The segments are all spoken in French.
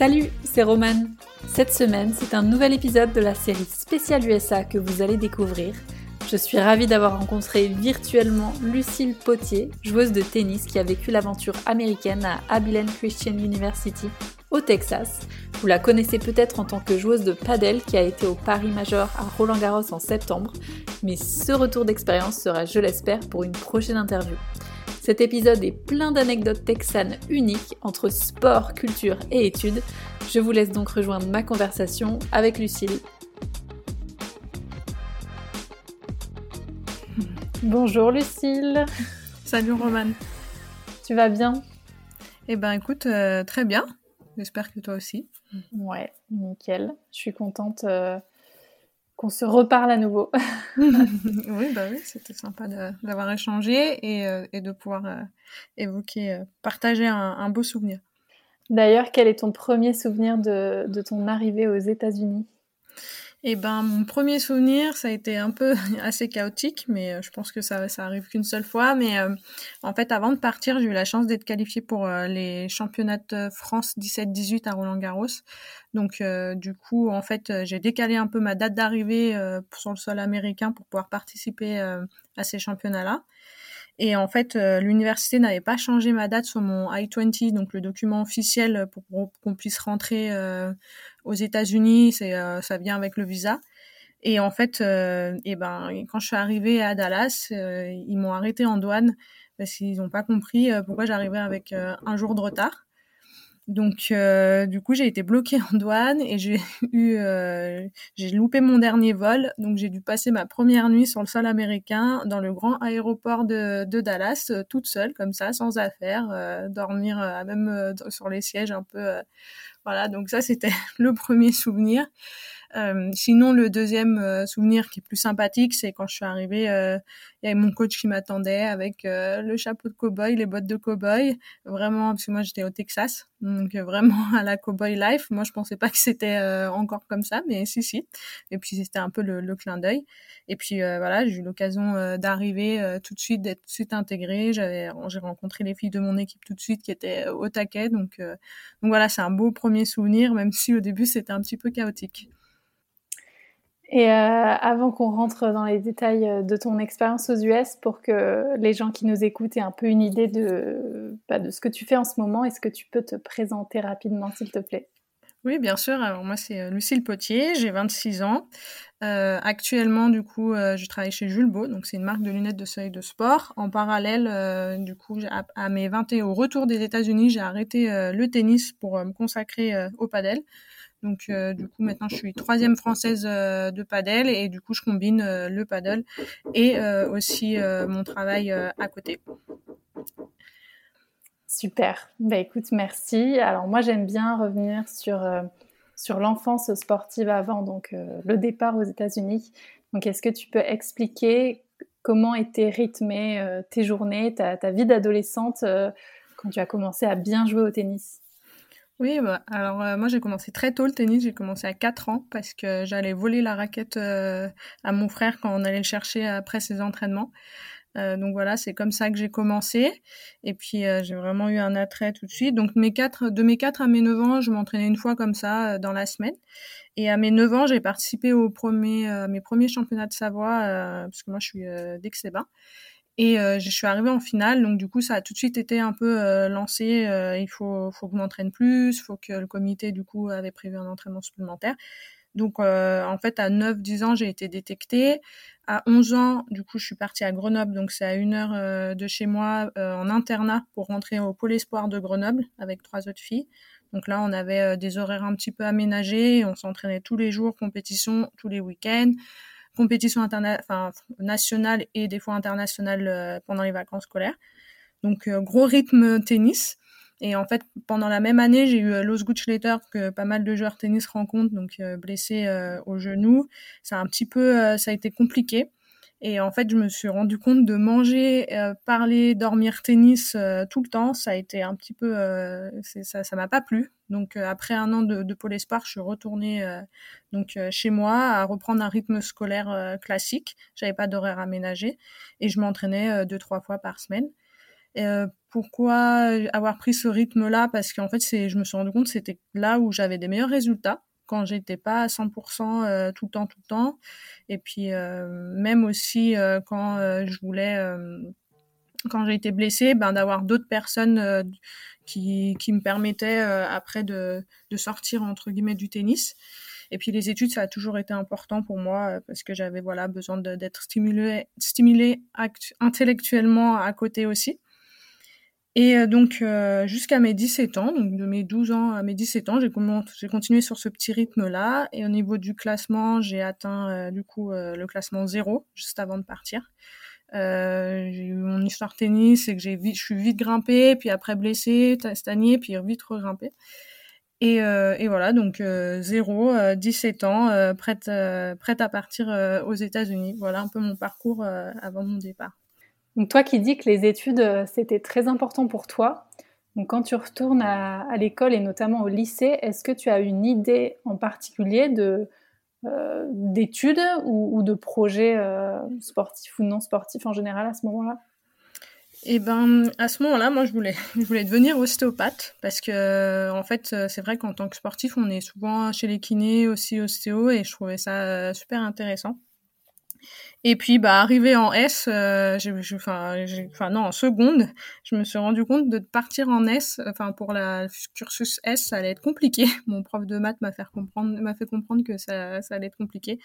Salut, c'est Romane. Cette semaine, c'est un nouvel épisode de la série spéciale USA que vous allez découvrir. Je suis ravie d'avoir rencontré virtuellement Lucille Potier, joueuse de tennis qui a vécu l'aventure américaine à Abilene Christian University au Texas. Vous la connaissez peut-être en tant que joueuse de padel qui a été au Paris Major à Roland Garros en septembre, mais ce retour d'expérience sera, je l'espère, pour une prochaine interview. Cet épisode est plein d'anecdotes texanes uniques entre sport, culture et études. Je vous laisse donc rejoindre ma conversation avec Lucille. Bonjour Lucille. Salut Romane. Tu vas bien? Eh ben écoute, euh, très bien. J'espère que toi aussi. Ouais, nickel. Je suis contente euh, qu'on se reparle à nouveau. oui, bah oui, c'était sympa d'avoir échangé et, euh, et, de pouvoir euh, évoquer, euh, partager un, un, beau souvenir. D'ailleurs, quel est ton premier souvenir de, de ton arrivée aux États-Unis? Eh ben, mon premier souvenir, ça a été un peu assez chaotique, mais euh, je pense que ça, ça arrive qu'une seule fois. Mais euh, en fait, avant de partir, j'ai eu la chance d'être qualifiée pour euh, les championnats de France 17-18 à Roland-Garros. Donc, du coup, en fait, j'ai décalé un peu ma date d'arrivée sur le sol américain pour pouvoir participer à ces championnats-là. Et en fait, l'université n'avait pas changé ma date sur mon I-20, donc le document officiel pour qu'on puisse rentrer aux États-Unis, euh, ça vient avec le visa. Et en fait, euh, et ben, quand je suis arrivée à Dallas, euh, ils m'ont arrêté en douane parce qu'ils n'ont pas compris pourquoi j'arrivais avec un jour de retard. Donc, euh, du coup, j'ai été bloquée en douane et j'ai eu, euh, j'ai loupé mon dernier vol. Donc, j'ai dû passer ma première nuit sur le sol américain dans le grand aéroport de, de Dallas, toute seule, comme ça, sans affaires, dormir même sur les sièges un peu voilà, donc ça c'était le premier souvenir. Euh, sinon, le deuxième euh, souvenir qui est plus sympathique, c'est quand je suis arrivée, euh, il y avait mon coach qui m'attendait avec euh, le chapeau de cowboy, les bottes de cowboy, vraiment parce que moi j'étais au Texas, donc vraiment à la cowboy life. Moi, je pensais pas que c'était encore comme ça, mais si si. Et puis c'était un peu le, le clin d'œil. Et puis voilà, j'ai eu l'occasion d'arriver tout de suite, d'être tout de suite intégrée. J'avais, j'ai rencontré les filles de mon équipe tout de suite qui étaient au taquet, donc donc voilà, c'est un beau premier souvenir, même si au début c'était un petit peu chaotique. Et euh, avant qu'on rentre dans les détails euh, de ton expérience aux US, pour que les gens qui nous écoutent aient un peu une idée de, bah, de ce que tu fais en ce moment, est-ce que tu peux te présenter rapidement, s'il te plaît? Oui, bien sûr. Alors moi, c'est euh, Lucille Potier, j'ai 26 ans. Actuellement, du coup, je travaille chez Jules Beau, donc c'est une marque de lunettes de soleil de sport. En parallèle, du coup, à, à, mes 20 ans, au retour des États-Unis, j'ai arrêté le tennis pour me consacrer au padel. Donc euh, du coup maintenant je suis troisième française euh, de padel et du coup je combine euh, le paddle et aussi mon travail à côté. Super. Bah écoute, merci. Alors moi j'aime bien revenir sur l'enfance sportive avant donc le départ aux États-Unis. Donc est-ce que tu peux expliquer comment étaient rythmées tes journées, ta, ta vie d'adolescente quand tu as commencé à bien jouer au tennis? Oui, bah, alors euh, moi j'ai commencé très tôt le tennis, j'ai commencé à 4 ans parce que j'allais voler la raquette euh, à mon frère quand on allait le chercher après ses entraînements. Euh, donc voilà, c'est comme ça que j'ai commencé. Et puis j'ai vraiment eu un attrait tout de suite. Donc mes quatre, de mes 4 à mes 9 ans, je m'entraînais une fois comme ça dans la semaine. Et à mes 9 ans, j'ai participé au premier, mes premiers championnats de Savoie, parce que moi je suis d'Aix-les-Bains. Et euh, je suis arrivée en finale, donc du coup ça a tout de suite été un peu euh, lancé. Euh, il faut, faut que je m'entraîne plus, il faut que le comité du coup avait prévu un entraînement supplémentaire. Donc en fait à 9-10 ans j'ai été détectée. À 11 ans du coup je suis partie à Grenoble, donc c'est à une heure de chez moi en internat pour rentrer au pôle espoir de Grenoble avec trois autres filles. Donc là on avait des horaires un petit peu aménagés, on s'entraînait tous les jours, compétition tous les week-ends compétition enfin, nationale et des fois internationale euh, pendant les vacances scolaires. Donc euh, gros rythme tennis. Et en fait, pendant la même année, j'ai eu euh, Los Gutschletter que pas mal de joueurs tennis rencontrent, donc blessé au genou. Ça a un petit peu, ça a été compliqué. Et en fait, je me suis rendu compte de manger, euh, parler, dormir tennis euh, tout le temps. Ça a été un petit peu, euh, ça, ça m'a pas plu. Donc après un an de, de pôle espoir, je suis retournée donc chez moi à reprendre un rythme scolaire classique. J'avais pas d'horaire aménagé et je m'entraînais deux trois fois par semaine. pourquoi avoir pris ce rythme-là? Parce qu'en fait, c'est, je me suis rendu compte que c'était là où j'avais des meilleurs résultats quand j'étais pas à 100% tout le temps, tout le temps. Et puis même aussi quand je voulais, quand j'ai été blessée, ben d'avoir d'autres personnes qui, qui me permettaient après de, de sortir entre guillemets du tennis. Et puis les études, ça a toujours été important pour moi euh, parce que j'avais voilà besoin d'être stimulé, stimulé intellectuellement à côté aussi. Et euh, donc euh, jusqu'à mes 17 ans, donc de mes 12 ans à mes 17 ans, j'ai continué sur ce petit rythme-là. Et au niveau du classement, j'ai atteint du coup le classement zéro juste avant de partir. j'ai eu mon histoire tennis, c'est que j'ai je suis vite grimpée, puis après blessée, stagné, puis vite regrimpée. Et, euh, et, voilà, donc euh, 0, 17 euh, ans, euh, prête, prête à partir aux États-Unis. Voilà un peu mon parcours avant mon départ. Donc toi qui dis que les études, c'était très important pour toi, donc quand tu retournes à, l'école et notamment au lycée, est-ce que tu as une idée en particulier de d'études ou, de projets sportifs ou non sportifs en général à ce moment-là? Eh ben à ce moment-là, moi je voulais je voulais devenir ostéopathe parce que en fait c'est vrai qu'en tant que sportif, on est souvent chez les kinés aussi ostéo et je trouvais ça super intéressant. Et puis bah arrivé en S, euh, enfin non en seconde, je me suis rendu compte de partir en S, enfin pour la cursus S, ça allait être compliqué. Mon prof de maths m'a fait comprendre m'a fait comprendre que ça ça allait être compliqué.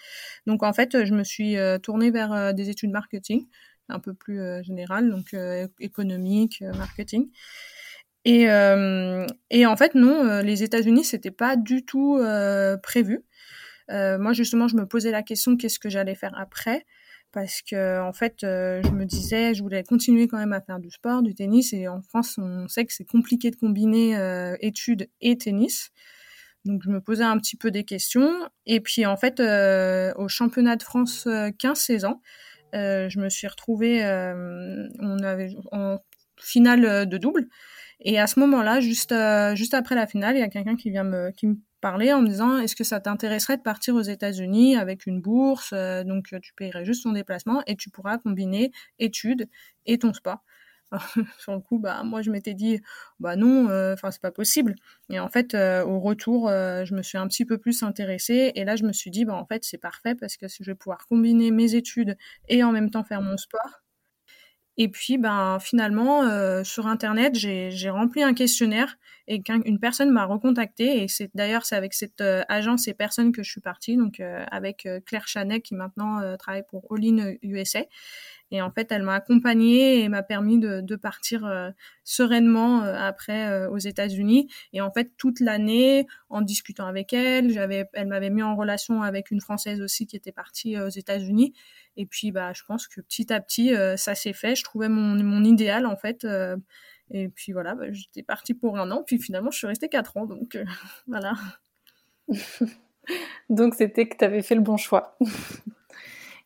Donc en fait, je me suis euh, tournée vers euh, des études marketing un peu plus euh, général, donc économique, marketing. Et, et, en fait, non, les États-Unis, c'était pas du tout prévu. Moi, justement, je me posais la question qu'est-ce que j'allais faire après? Parce que en fait, je me disais, je voulais continuer quand même à faire du sport, du tennis, et en France, on sait que c'est compliqué de combiner études et tennis. Donc, je me posais un petit peu des questions. Et puis, en fait, au championnat de France 15-16 ans, euh, je me suis retrouvée, euh, en finale euh, de double. Et à ce moment-là, juste, juste après la finale, il y a quelqu'un qui vient me parler en me disant est-ce que ça t'intéresserait de partir aux États-Unis avec une bourse donc tu paierais juste ton déplacement et tu pourras combiner études et ton sport? Sur le coup, bah moi je m'étais dit bah non, euh, enfin c'est pas possible. Et en fait, euh, au retour, euh, je me suis un petit peu plus intéressée et là je me suis dit bah en fait c'est parfait parce que je vais pouvoir combiner mes études et en même temps faire mon sport. Et puis, ben, finalement, sur Internet, j'ai rempli un questionnaire et une personne m'a recontacté. Et c'est d'ailleurs, c'est avec cette agence et personne que je suis partie, donc avec Claire Chanet qui maintenant travaille pour All In USA. Et en fait, elle m'a accompagnée et m'a permis de, de partir euh, sereinement euh, après euh, aux États-Unis. Et en fait, toute l'année, en discutant avec elle, j'avais, elle m'avait mis en relation avec une Française aussi qui était partie aux États-Unis. Et puis, bah, je pense que petit à petit, ça s'est fait. Je trouvais mon, mon idéal en fait. et puis voilà, bah, j'étais partie pour un an. Puis finalement, je suis restée quatre ans. Donc voilà. donc c'était que tu avais fait le bon choix.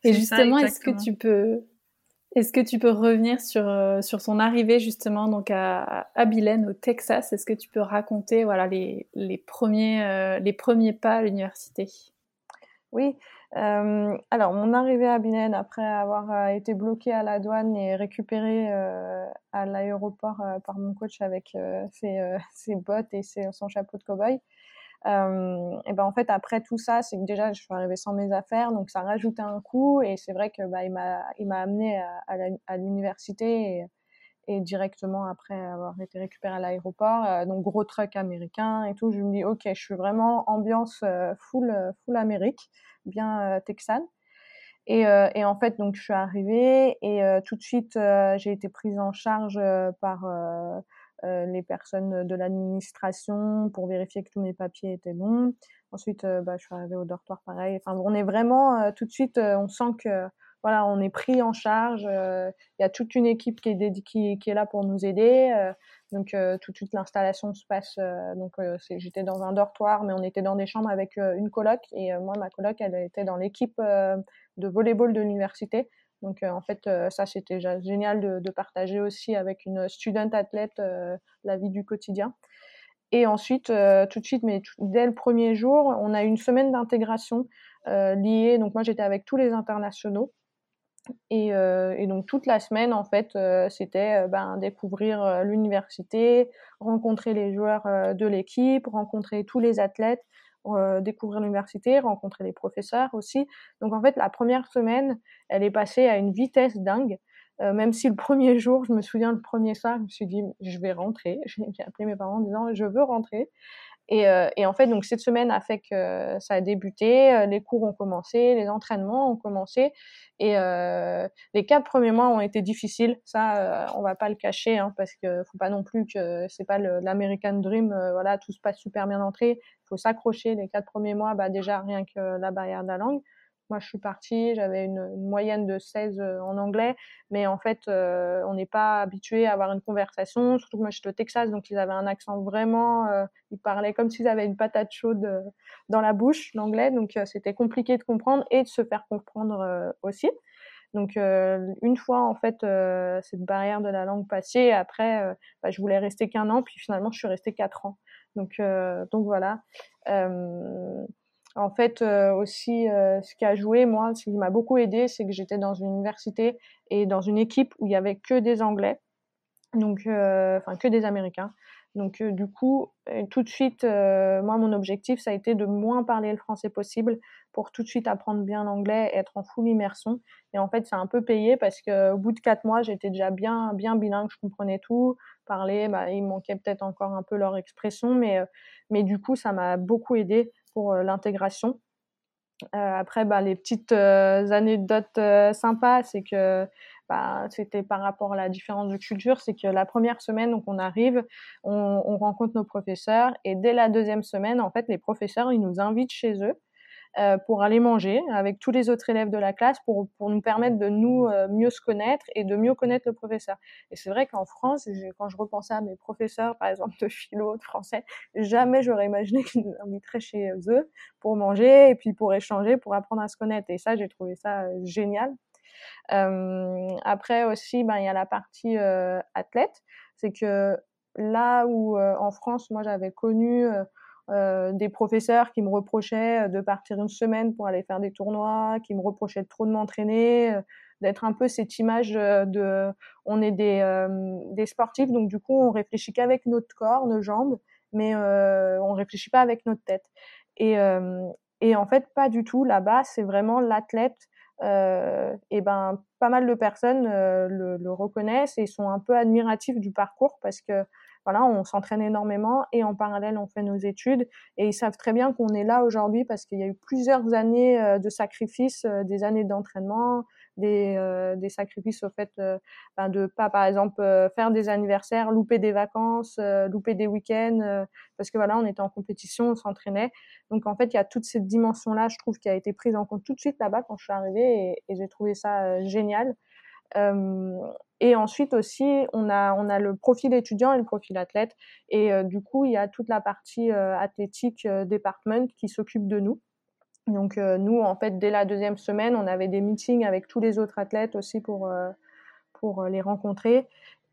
Et justement, est-ce que tu peux est-ce que tu peux revenir sur, euh, sur son arrivée justement donc à, Abilene au Texas? Est-ce que tu peux raconter voilà, les, euh, premiers pas à l'université? Oui. Euh, alors, mon arrivée à Abilene après avoir été bloquée à la douane et récupérée à l'aéroport par mon coach avec ses, bottes et son chapeau de cow-boy, euh, et ben en fait après tout ça, c'est que déjà je suis arrivée sans mes affaires, donc ça rajoutait un coût. Et c'est vrai que bah, il m'a il m'a amené à, l'université et, et, directement après avoir été récupérée à l'aéroport, euh, donc gros truck américain et tout. Je me dis ok, je suis vraiment ambiance euh, full full Amérique, bien texane. Et, et, en fait, donc je suis arrivée et tout de suite j'ai été prise en charge par euh, les personnes de l'administration pour vérifier que tous mes papiers étaient bons. Ensuite, euh, bah, je suis arrivée au dortoir pareil. Enfin, on est vraiment euh, tout de suite, on sent que voilà, on est pris en charge. Il y a toute une équipe qui est, qui, qui est là pour nous aider. donc tout de suite l'installation se passe. donc j'étais dans un dortoir, mais on était dans des chambres avec une coloc. Et moi, ma coloc, elle était dans l'équipe de volleyball de l'université. Donc euh, en fait, euh, ça c'était génial de, partager aussi avec une student athlète euh, la vie du quotidien. Et ensuite, tout de suite, mais dès le premier jour, on a une semaine d'intégration liée. Donc moi, j'étais avec tous les internationaux. Et, donc toute la semaine, en fait, c'était ben, découvrir l'université, rencontrer les joueurs de l'équipe, rencontrer tous les athlètes, découvrir l'université, rencontrer les professeurs aussi. Donc en fait, la première semaine, elle est passée à une vitesse dingue. même si le premier jour, je me souviens le premier soir, je me suis dit je vais rentrer. J'ai appelé mes parents en disant je veux rentrer. Et, euh, et, en fait, donc cette semaine a fait que ça a débuté, euh, les cours ont commencé, les entraînements ont commencé, et euh, les quatre premiers mois ont été difficiles. Ça, euh, on va pas le cacher, hein, parce que faut pas non plus que c'est pas l'American Dream. voilà, tout se passe super bien d'entrée. Faut s'accrocher les quatre premiers mois, bah déjà rien que la barrière de la langue. Moi, je suis partie, j'avais une, moyenne de 16 euh, en anglais, mais en fait, euh, on n'est pas habitué à avoir une conversation. Surtout que moi, j'étais au Texas, donc ils avaient un accent vraiment. Euh, ils parlaient comme s'ils avaient une patate chaude dans la bouche, l'anglais. Donc, c'était compliqué de comprendre et de se faire comprendre aussi. Donc une fois en fait cette barrière de la langue passée, après bah, je voulais rester qu'un an, puis finalement je suis restée quatre ans. Donc donc voilà. En fait, euh, aussi, euh, ce qui a joué, moi, ce qui m'a beaucoup aidé, c'est que j'étais dans une université et dans une équipe où il y avait que des Anglais, donc, euh, enfin, que des Américains. Donc, du coup, tout de suite, moi, mon objectif, ça a été de moins parler le français possible pour tout de suite apprendre bien l'anglais et être en full immersion. Et en fait, c'est un peu payé parce qu'au bout de quatre mois, j'étais déjà bien, bien bilingue, je comprenais tout. Parler, bah, il manquait peut-être encore un peu leur expression, mais, mais du coup, ça m'a beaucoup aidé pour euh, l'intégration. Euh, après, bah, les petites euh, anecdotes sympas, c'est que bah, c'était par rapport à la différence de culture, c'est que la première semaine, donc on arrive, on, on, rencontre nos professeurs, et dès la deuxième semaine, en fait, les professeurs, ils nous invitent chez eux euh, pour aller manger avec tous les autres élèves de la classe pour, pour nous permettre de nous euh, mieux se connaître et de mieux connaître le professeur. Et c'est vrai qu'en France, quand je repensais à mes professeurs, par exemple de philo, de français, jamais j'aurais imaginé qu'ils nous inviteraient chez eux pour manger et puis pour échanger, pour apprendre à se connaître. Et ça, j'ai trouvé ça euh, génial. Euh, après aussi, ben il y a la partie athlète, c'est que là où en France, moi j'avais connu euh, des professeurs qui me reprochaient euh, de partir une semaine pour aller faire des tournois, qui me reprochaient de trop de m'entraîner, euh, d'être un peu cette image de on est des, des sportifs, donc du coup on réfléchit qu'avec notre corps, nos jambes, mais on réfléchit pas avec notre tête. Et, et en fait, pas du tout. Là-bas, c'est vraiment l'athlète. et ben, pas mal de personnes le, le, reconnaissent et sont un peu admiratifs du parcours parce que voilà, on s'entraîne énormément et en parallèle, on fait nos études. Et ils savent très bien qu'on est là aujourd'hui parce qu'il y a eu plusieurs années euh, de sacrifices, euh, des années d'entraînement, des, euh, des, sacrifices au fait ben de pas, par exemple, faire des anniversaires, louper des vacances, louper des week-ends, parce que voilà, on était en compétition, on s'entraînait. Donc en fait, il y a toute cette dimension-là, je trouve, qui a été prise en compte tout de suite là-bas quand je suis arrivée et j'ai trouvé ça génial. Euh, et ensuite aussi, on a, on a le profil étudiant et le profil athlète. Et euh, du coup, il y a toute la partie euh, athlétique département qui s'occupe de nous. Donc nous, en fait, dès la deuxième semaine, on avait des meetings avec tous les autres athlètes aussi pour, pour les rencontrer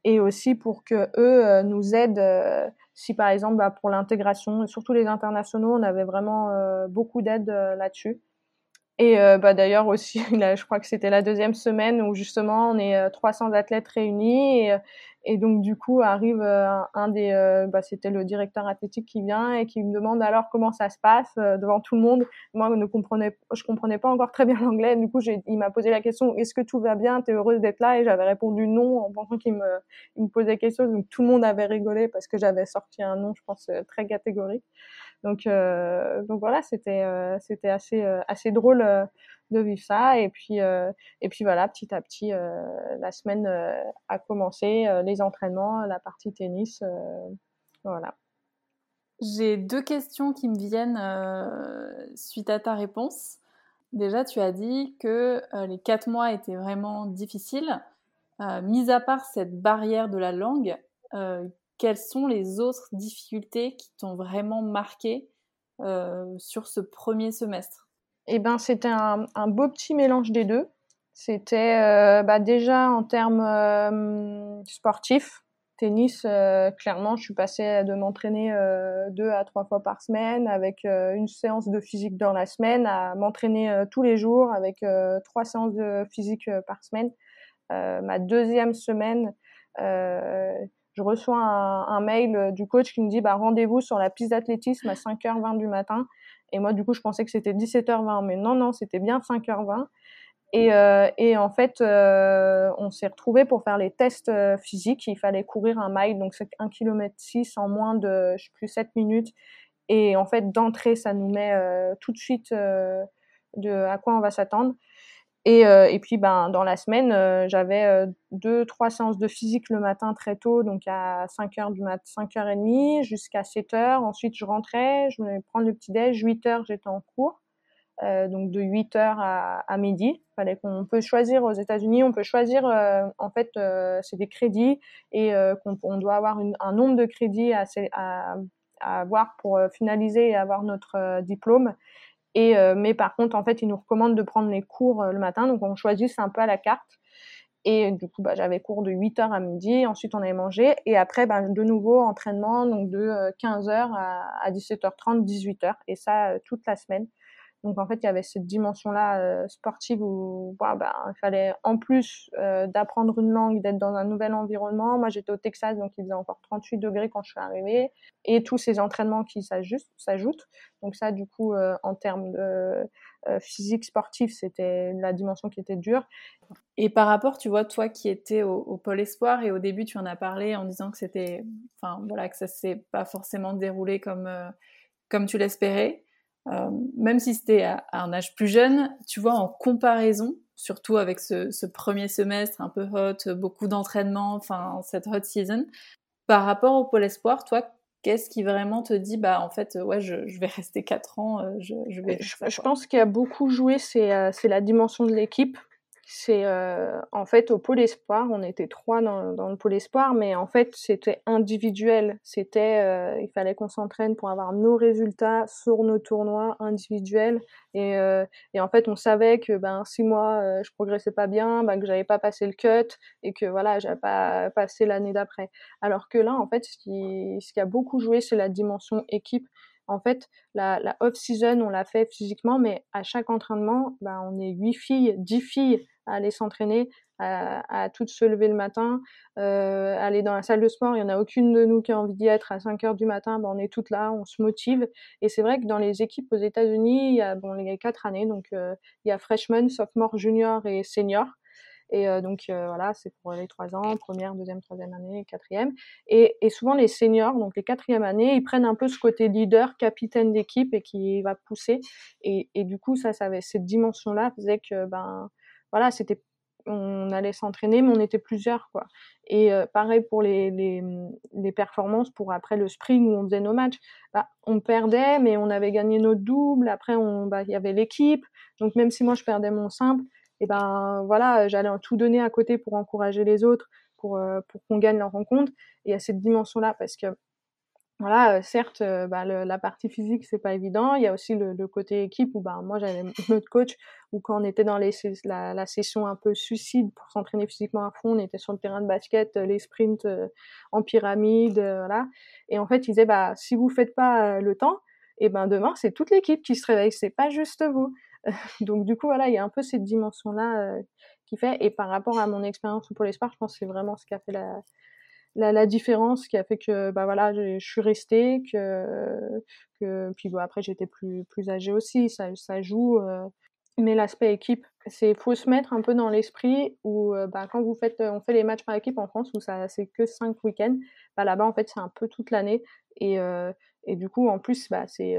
et aussi pour que eux nous aident si par exemple bah, pour l'intégration, surtout les internationaux, on avait vraiment beaucoup d'aide là-dessus. Et euh, bah, d'ailleurs aussi, là, je crois que c'était la deuxième semaine où justement on est 300 euh, athlètes réunis et, et donc du coup arrive euh, un, des, bah, c'était le directeur athlétique qui vient et qui me demande alors comment ça se passe devant tout le monde. Moi, je ne comprenais, je comprenais pas encore très bien l'anglais. Du coup, il m'a posé la question est-ce que tout va bien? T'es heureuse d'être là? Et j'avais répondu non en pensant qu'il me, il me posait quelque chose. Donc tout le monde avait rigolé parce que j'avais sorti un nom, je pense, très catégorique. Donc, euh, donc voilà, c'était euh, euh, assez drôle de vivre ça. Et puis et puis voilà, petit à petit, la semaine a commencé, les entraînements, la partie tennis, voilà. J'ai deux questions qui me viennent suite à ta réponse. Déjà, tu as dit que les quatre mois étaient vraiment difficiles. mis à part cette barrière de la langue, quelles sont les autres difficultés qui t'ont vraiment marqué euh, sur ce premier semestre? Eh ben, c'était un, beau petit mélange des deux. C'était euh, bah, déjà en termes euh, sportifs, tennis, clairement, je suis passée de m'entraîner deux à trois fois par semaine avec une séance de physique dans la semaine à m'entraîner tous les jours avec trois séances de physique par semaine. ma deuxième semaine, je reçois un, un, mail du coach qui me dit bah, rendez-vous sur la piste d'athlétisme à 5h20 du matin. Et moi, du coup, je pensais que c'était 17h20, mais non, non, c'était bien 5h20. Et, euh, et en fait, euh, on s'est retrouvé pour faire les tests euh, physiques. Il fallait courir un mile, donc c'est 1 km 6 en moins de, je sais plus, 7 minutes. Et en fait, d'entrée, ça nous met euh, tout de suite euh, de à quoi on va s'attendre. Et, et, puis, ben, dans la semaine, j'avais deux, trois séances de physique le matin très tôt, donc à 5 h du mat, 5 h 30 jusqu'à 7 h Ensuite, je rentrais, je venais prendre le petit déj. 8 h j'étais en cours. Euh, donc de 8 h à, à midi. Fallait qu'on peut choisir aux États-Unis, on peut choisir euh, en fait euh, c'est des crédits et qu'on on doit avoir une, un nombre de crédits à, à, à avoir pour finaliser et avoir notre diplôme. Et mais par contre en fait ils nous recommandent de prendre les cours le matin, donc on choisit un peu à la carte. Et du coup, bah, j'avais cours de 8h à midi, ensuite on avait mangé, et après, bah, de nouveau, entraînement, donc de 15h à, à 17h30, 18h, et ça toute la semaine. Donc en fait, il y avait cette dimension-là euh, sportive où bah, il fallait en plus euh, d'apprendre une langue, d'être dans un nouvel environnement. Moi, j'étais au Texas, donc il faisait encore 38 degrés quand je suis arrivée, et tous ces entraînements qui s'ajoutent. Donc ça, du coup, euh, en termes de physique sportif, c'était la dimension qui était dure. Et par rapport, tu vois, toi qui étais au, au, pôle espoir et au début, tu en as parlé en disant que c'était, enfin voilà, que ça s'est pas forcément déroulé comme comme tu l'espérais. Euh, même si c'était à, un âge plus jeune, tu vois, en comparaison, surtout avec ce, premier semestre un peu hot, beaucoup d'entraînement, enfin cette hot season, par rapport au pôle espoir, toi, qu'est-ce qui vraiment te dit, bah en fait, ouais, je, vais rester 4 ans, euh, je, vais. je, pense qu'il y a beaucoup joué, euh, c'est la dimension de l'équipe c'est euh, en fait au pôle espoir, on était trois dans, dans le pôle espoir, mais en fait c'était individuel. C'était, euh, il fallait qu'on s'entraîne pour avoir nos résultats sur nos tournois individuels. Et, euh, et en fait on savait que ben si moi euh, je progressais pas bien, ben que j'avais pas passé le cut et que voilà j'avais pas passé l'année d'après. Alors que là en fait ce qui, ce qui a beaucoup joué c'est la dimension équipe. En fait, la, la off-season, on l'a fait physiquement, mais à chaque entraînement, ben, on est huit filles, dix filles à aller s'entraîner, à, toutes se lever le matin, euh, aller dans la salle de sport. Il y en a aucune de nous qui a envie d'y être à 5 heures du matin. Ben, on est toutes là, on se motive. Et c'est vrai que dans les équipes aux États-Unis, il y a bon, il quatre années, donc euh, il y a freshman, sophomore, junior et senior. Et euh, donc euh, voilà, c'est pour les trois ans, première, deuxième, troisième année, quatrième. Et, souvent les seniors, donc les quatrièmes années, ils prennent un peu ce côté leader, capitaine d'équipe et qui va pousser. Et, et du coup, ça, ça avait cette dimension-là, faisait que ben voilà, c'était on allait s'entraîner, mais on était plusieurs, quoi. Et euh, pareil pour les, les, les, performances, pour après le spring où on faisait nos matchs, bah, on perdait, mais on avait gagné notre double. Après, bah, il y avait l'équipe. Donc même si moi je perdais mon simple, et ben voilà, j'allais tout donner à côté pour encourager les autres, pour euh, pour qu'on gagne leur rencontre. Et à cette dimension-là, parce que voilà, euh, certes, euh, bah, le, la partie physique c'est pas évident. Il y a aussi le, le côté équipe où bah moi j'avais notre coach où quand on était dans les, la, la session un peu suicide pour s'entraîner physiquement à fond, on était sur le terrain de basket, euh, les sprints en pyramide, voilà. Et en fait, il disait bah si vous faites pas le temps, et eh ben demain c'est toute l'équipe qui se réveille, c'est pas juste vous. Donc du coup voilà, il y a un peu cette dimension là qui fait. Et par rapport à mon expérience pour l'espoir, je pense que c'est vraiment ce qui a fait la la, la, différence qui a fait que bah voilà je suis restée que que puis après j'étais plus plus âgée aussi ça ça joue euh, mais l'aspect équipe c'est faut se mettre un peu dans l'esprit où euh, bah quand vous faites on fait les matchs par équipe en France où ça c'est que cinq week-ends bah là-bas en fait c'est un peu toute l'année et euh, et du coup en plus bah c'est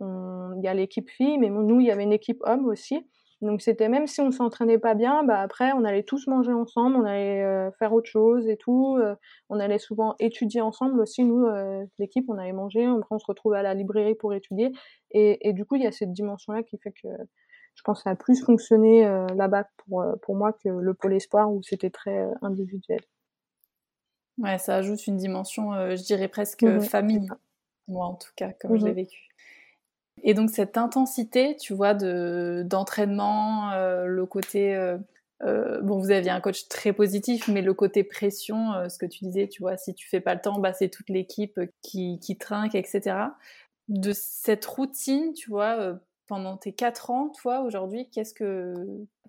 il y a l'équipe fille mais nous il y avait une équipe homme aussi donc c'était même si on s'entraînait pas bien, bah après on allait tous manger ensemble, on allait euh, faire autre chose et tout. Euh, on allait souvent étudier ensemble aussi. Nous, euh, l'équipe, on allait manger, après on se retrouvait à la librairie pour étudier. Et, et du coup, il y a cette dimension-là qui fait que je pense que ça a plus fonctionné là-bas pour, pour moi que le pôle espoir où c'était très individuel. Ouais, ça ajoute une dimension, je dirais presque mmh famille, moi en tout cas, comme je l'ai mmh vécu. Et donc cette intensité, tu vois, de d'entraînement, euh, le côté euh, bon, vous aviez un coach très positif, mais le côté pression, ce que tu disais, tu vois, si tu fais pas le temps, bah, c'est toute l'équipe qui, qui trinque, etc. De cette routine, tu vois, pendant tes quatre ans, toi, aujourd'hui, qu'est-ce que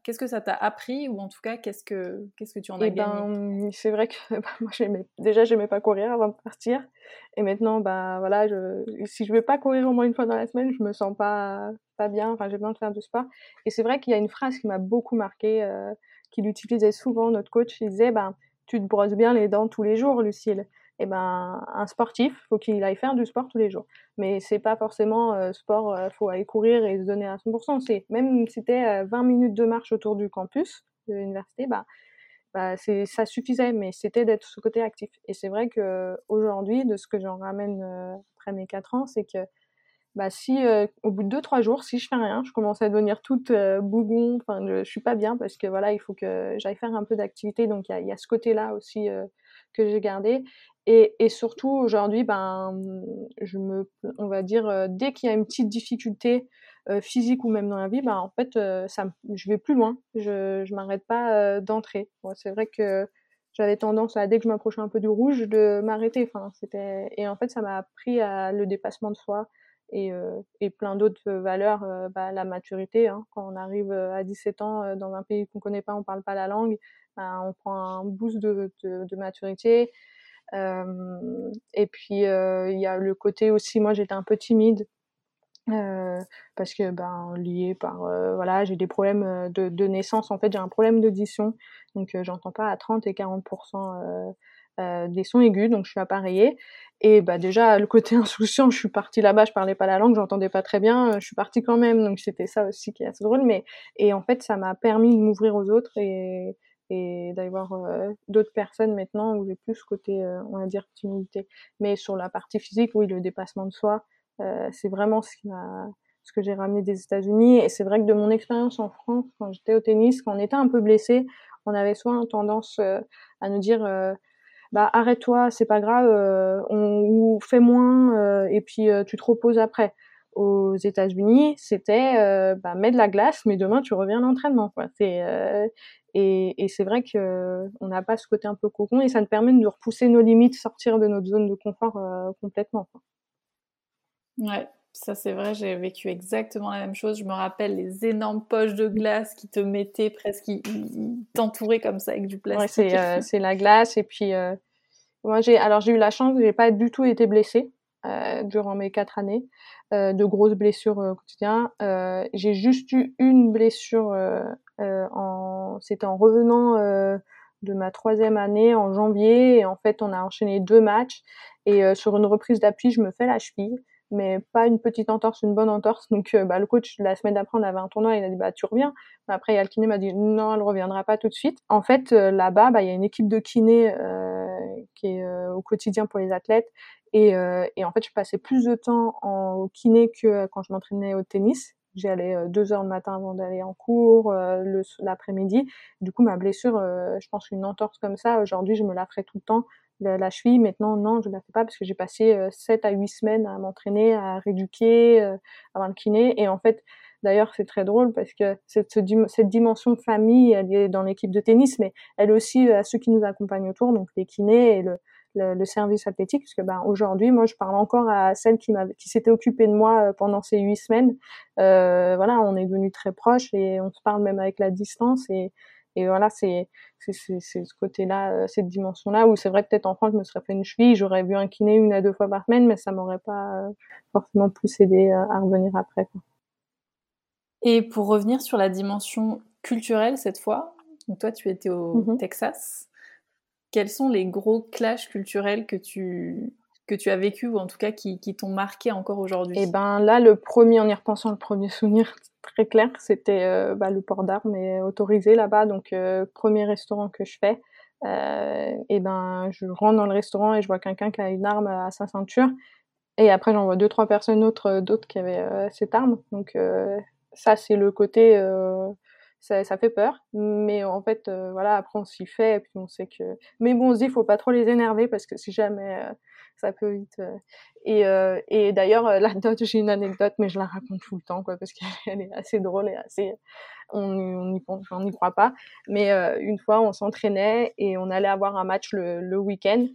qu'est-ce que ça t'a appris ou en tout cas qu'est-ce que qu'est-ce que tu en as et eh ben, c'est vrai que bah, moi j'aimais déjà j'aimais pas courir avant de partir. Et maintenant bah voilà je, si je vais pas courir au moins une fois dans la semaine je me sens pas pas bien. Enfin j'ai besoin de faire du sport. Et c'est vrai qu'il y a une phrase qui m'a beaucoup marqué euh, qu'il utilisait souvent notre coach. Il disait ben tu te brosses bien les dents tous les jours Lucille eh ben un sportif faut qu'il aille faire du sport tous les jours. Mais c'est pas forcément euh, sport euh, faut aller courir et se donner à 100% c'est même si c'était 20 minutes de marche autour du campus de l'université bah bah c'est ça suffisait mais c'était d'être ce côté actif. Et c'est vrai que aujourd'hui de ce que j'en ramène euh, après mes 4 ans c'est que bah si au bout de deux trois jours si je fais rien je commence à devenir toute bougon enfin je, je, suis pas bien parce que voilà il faut que j'aille faire un peu d'activité. Donc il y a, y a, ce côté là aussi que j'ai gardé et, et surtout aujourd'hui, ben, je me, on va dire, euh, dès qu'il y a une petite difficulté euh, physique ou même dans la vie, ben, en fait, euh, ça, je vais plus loin. Je, je m'arrête pas d'entrer. c'est vrai que j'avais tendance à dès que je m'approchais un peu du rouge de m'arrêter. Enfin, c'était et en fait, ça m'a appris à le dépassement de soi et, et plein d'autres valeurs. Bah, la maturité. Hein. Quand on arrive à 17 ans dans un pays qu'on connaît pas, on parle pas la langue, ben, on prend un boost de, de, de maturité. Et puis il y a le côté aussi, moi j'étais un peu timide. Parce que ben lié par voilà j'ai des problèmes de, de, naissance en fait j'ai un problème d'audition donc j'entends pas à 30 et 40% euh, des sons aigus donc je suis appareillée et bah déjà le côté insouciant je suis partie là-bas je parlais pas la langue j'entendais pas très bien je suis partie quand même donc c'était ça aussi qui est assez drôle mais et en fait ça m'a permis de m'ouvrir aux autres et et d'avoir euh, d'autres personnes maintenant où j'ai plus ce côté, euh, on va dire, timidité. Mais sur la partie physique, oui, le dépassement de soi, euh, c'est vraiment ce qui m'a ce que j'ai ramené des États-Unis. Et c'est vrai que de mon expérience en France, quand j'étais au tennis, quand on était un peu blessé, on avait soit tendance à nous dire bah arrête-toi, c'est pas grave, on, ou fais moins et puis tu te reposes après aux États-Unis, c'était euh, bah, mets de la glace, mais demain tu reviens à l'entraînement. Quoi. C'est, euh, et, et c'est vrai que on n'a pas ce côté un peu cocon et ça nous permet de repousser nos limites, sortir de notre zone de confort euh, complètement. Quoi. Ouais, ça c'est vrai, j'ai vécu exactement la même chose. Je me rappelle les énormes poches de glace qui te mettaient presque, ils t'entouraient comme ça avec du plastique. Ouais, c'est, c'est la glace et puis moi j'ai, alors j'ai eu la chance, j'ai pas du tout été blessée. Euh, durant mes quatre années, euh, de grosses blessures euh, au quotidien. j'ai juste eu une blessure, en... c'était en revenant de ma troisième année en janvier. Et en fait, on a enchaîné deux matchs. Et sur une reprise d'appui, je me fais la cheville mais pas une petite entorse, une bonne entorse. Donc, bah, le coach, la semaine d'après, on avait un tournoi, il a dit, bah, tu reviens. après, il y a le kiné m'a dit, non, elle reviendra pas tout de suite. En fait, là-bas, bah, il y a une équipe de kiné qui est au quotidien pour les athlètes et, euh, et, en fait, je passais plus de temps en kiné que quand je m'entraînais au tennis. J'y allais euh, deux heures le matin avant d'aller en cours, euh, l'après-midi. Du coup, ma blessure, euh, je pense une entorse comme ça, aujourd'hui, je me la ferais tout le temps. La, cheville, maintenant, non, je la fais pas parce que j'ai passé euh, 7 à 8 semaines à m'entraîner, à rééduquer, euh, avant le kiné. Et en fait, D'ailleurs, c'est très drôle parce que cette, cette dimension famille, elle est dans l'équipe de tennis, mais elle aussi à ceux qui nous accompagnent autour, donc les kinés et le, le, service athlétique, parce que ben aujourd'hui, moi, je parle encore à celle qui qui s'était occupée de moi euh, pendant ces huit semaines. Euh, voilà, on est devenus très proches et on se parle même avec la distance et et voilà, c'est c'est ce côté-là, euh, cette dimension-là où c'est vrai peut-être en France, je me serais fait une cheville, j'aurais vu un kiné une à deux fois par semaine, mais ça m'aurait pas forcément plus aidé à revenir après. Quoi. Et pour revenir sur la dimension culturelle cette fois, donc toi tu étais au mmh Texas quels sont les gros clashs culturels que tu, que tu as vécu ou en tout cas qui, qui t'ont marqué encore aujourd'hui? Et eh ben là, le premier, en y repensant, le premier souvenir très clair, c'était euh, bah, le port d'armes autorisé là-bas, donc euh, premier restaurant que je fais. Euh, et ben je rentre dans le restaurant et je vois quelqu'un qui a une arme à sa ceinture. Et après, j'en vois deux, trois personnes d'autres, d'autres qui avaient cette arme. Donc ça, c'est le côté ça, ça, fait peur, mais en fait, euh, voilà, après on s'y fait, et puis on sait que. Mais bon, on se dit, faut pas trop les énerver parce que si jamais, euh, ça peut vite. Euh, Et, euh, et d'ailleurs, euh, l'anecdote, j'ai une anecdote, mais je la raconte tout le temps, quoi, parce qu'elle est assez drôle et assez, on n'y croit pas. Mais une fois, on s'entraînait et on allait avoir un match le, week-end.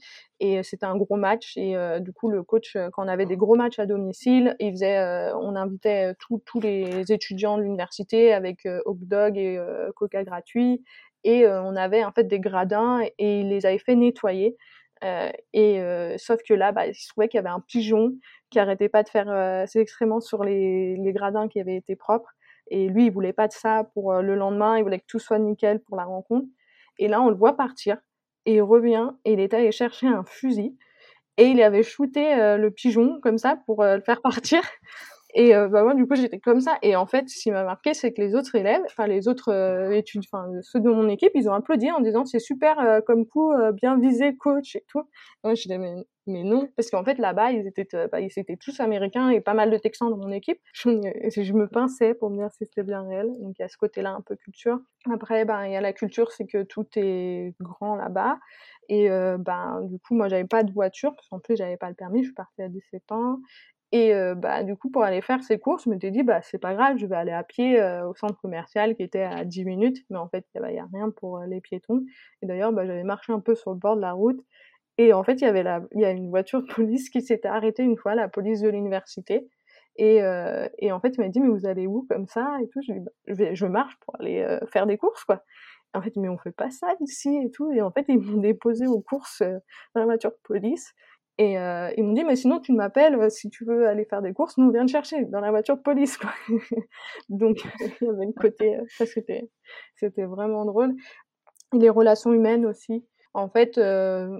Et c'était un gros match. Et du coup, le coach, quand on avait des gros matchs à domicile, il faisait, on invitait tous les étudiants de l'université avec hot dog et coca gratuit. Et on avait en fait des gradins et il les avait fait nettoyer. Euh, et euh, sauf que là, bah, il se trouvait qu'il y avait un pigeon qui arrêtait pas de faire euh, ses excréments sur les, gradins qui avaient été propres. Et lui, il voulait pas de ça pour le lendemain. Il voulait que tout soit nickel pour la rencontre. Et là, on le voit partir et il revient et il est allé chercher un fusil et il avait shooté le pigeon comme ça pour le faire partir. Et euh, bah moi, du coup, j'étais comme ça. Et en fait, ce qui m'a marqué, c'est que les autres élèves, enfin les autres euh, études, enfin ceux de mon équipe, ils ont applaudi en disant c'est super euh, comme coup, bien visé, coach et tout. moi, je disais mais, non, parce qu'en fait là-bas, ils étaient, bah, ils étaient tous américains et pas mal de Texans dans mon équipe. Je, je me pinçais pour me dire si c'était bien réel. Donc il y a ce côté-là un peu culture. Après, ben il y a la culture, c'est que tout est grand là-bas. Et ben du coup, moi, j'avais pas de voiture parce qu'en plus, j'avais pas le permis. Je suis partie à 17 ans. Et euh, bah, du coup, pour aller faire ces courses, je m'étais dit, bah, c'est pas grave, je vais aller à pied euh, au centre commercial qui était à 10 minutes. Mais en fait, il n'y a rien pour euh, les piétons. Et d'ailleurs, bah, j'avais marché un peu sur le bord de la route. Et en fait, il y avait la, y a une voiture de police qui s'était arrêtée une fois, la police de l'université. Et, et en fait, il m'a dit, mais vous allez où comme ça Et tout? Je, dis, bah, je, vais, je marche pour aller faire des courses, quoi. en fait, mais on fait pas ça ici et tout. Et en fait, ils m'ont déposé aux courses dans la voiture de police. Et euh, ils m'ont dit, mais sinon, tu m'appelles euh, si tu veux aller faire des courses, nous, on vient te chercher dans la voiture de police, quoi. Donc, il y avait une côté, euh, ça, c'était, c'était vraiment drôle. les relations humaines aussi. En fait,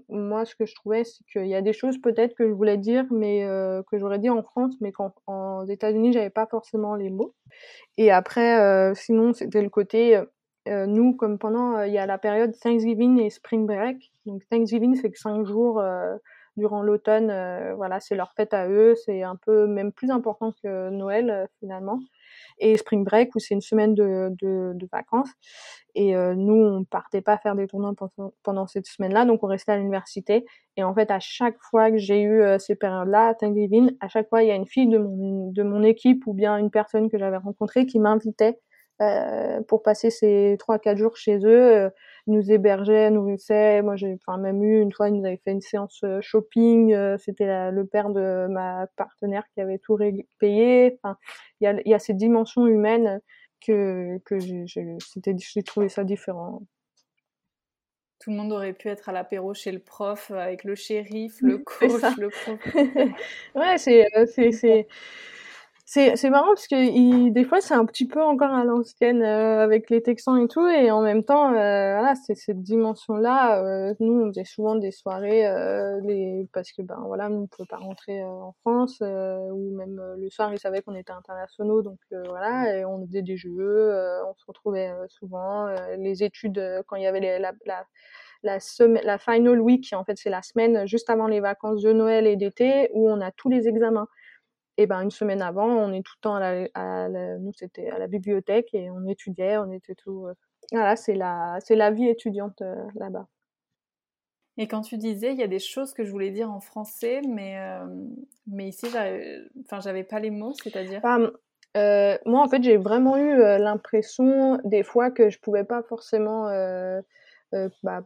moi, ce que je trouvais, c'est qu'il y a des choses peut-être que je voulais dire, mais que j'aurais dit en France, mais qu'en États-Unis, j'avais pas forcément les mots. Et après, sinon, c'était le côté, nous, comme pendant, il y a la période Thanksgiving et Spring Break. Donc, Thanksgiving, c'est que cinq jours durant l'automne, euh, voilà, c'est leur fête à eux, c'est un peu même plus important que Noël euh, finalement. Et Spring Break où c'est une semaine de, de, vacances. Et euh, nous, on partait pas faire des tournois pendant, pendant cette semaine-là, donc on restait à l'université. Et en fait, à chaque fois que j'ai eu ces périodes-là, à Thanksgiving, à chaque fois, il y a une fille de mon, de mon équipe ou bien une personne que j'avais rencontrée qui m'invitait pour passer ces trois quatre jours chez eux, euh, nous hébergeaient, nourrissaient. Moi, j'ai enfin même eu une fois, ils nous avaient fait une séance euh, shopping. C'était le père de ma partenaire qui avait tout payé. Enfin, il y a, y a ces dimensions humaines que que j'ai j'ai trouvé ça différent. Tout le monde aurait pu être à l'apéro chez le prof avec le shérif, le coach, le prof. ouais, c'est c'est c'est marrant parce que des fois c'est un petit peu encore à l'ancienne euh, avec les Texans et tout et en même temps euh, voilà c'est cette dimension là euh, nous on faisait souvent des soirées les parce que ben voilà nous on pouvait pas rentrer en France ou même le soir ils savaient qu'on était internationaux donc voilà et on faisait des jeux on se retrouvait souvent les études quand il y avait la, la la, semaine, la final week, en fait, c'est la semaine juste avant les vacances de Noël et d'été où on a tous les examens. Et ben une semaine avant, on est tout le temps à la, nous c'était à la bibliothèque et on étudiait, on était tout. Euh, voilà, c'est la c'est la vie étudiante euh, là-bas. Et quand tu disais, il y a des choses que je voulais dire en français, mais euh, mais ici, enfin, j'avais pas les mots, c'est-à-dire? moi, en fait, j'ai vraiment eu l'impression des fois que je pouvais pas forcément bah,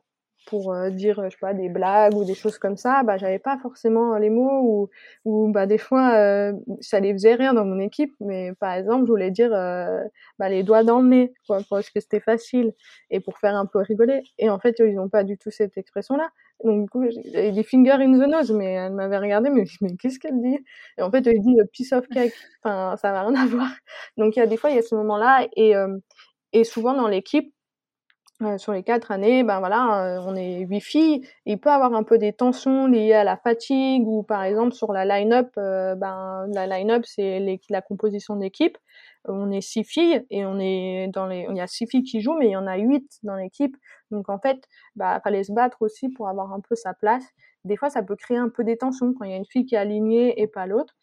pour euh, dire je sais pas des blagues ou des choses comme ça bah j'avais pas forcément les mots ou ou bah des fois euh, ça les faisait rire dans mon équipe mais par exemple je voulais dire euh, bah les doigts dans le nez quoi parce que c'était facile et pour faire un peu rigoler. Et en fait ils ont pas du tout cette expression là donc du coup j'avais dit finger in the nose mais elle m'avait regardé mais mais qu'est-ce qu'elle dit? Et en fait elle dit piece of cake. Enfin ça n'a rien à voir. Donc il y a des fois il y a ce moment là et et souvent dans l'équipe sur les quatre années, ben voilà, euh, on est huit filles. Il peut avoir un peu des tensions liées à la fatigue ou par exemple sur la line-up, euh, ben la line-up c'est la composition d'équipe. On est six filles et on est dans les, il y a six filles qui jouent, mais il y en a huit dans l'équipe. Donc en fait, bah fallait se battre aussi pour avoir un peu sa place. Des fois, ça peut créer un peu des tensions quand il y a une fille qui est alignée et pas l'autre.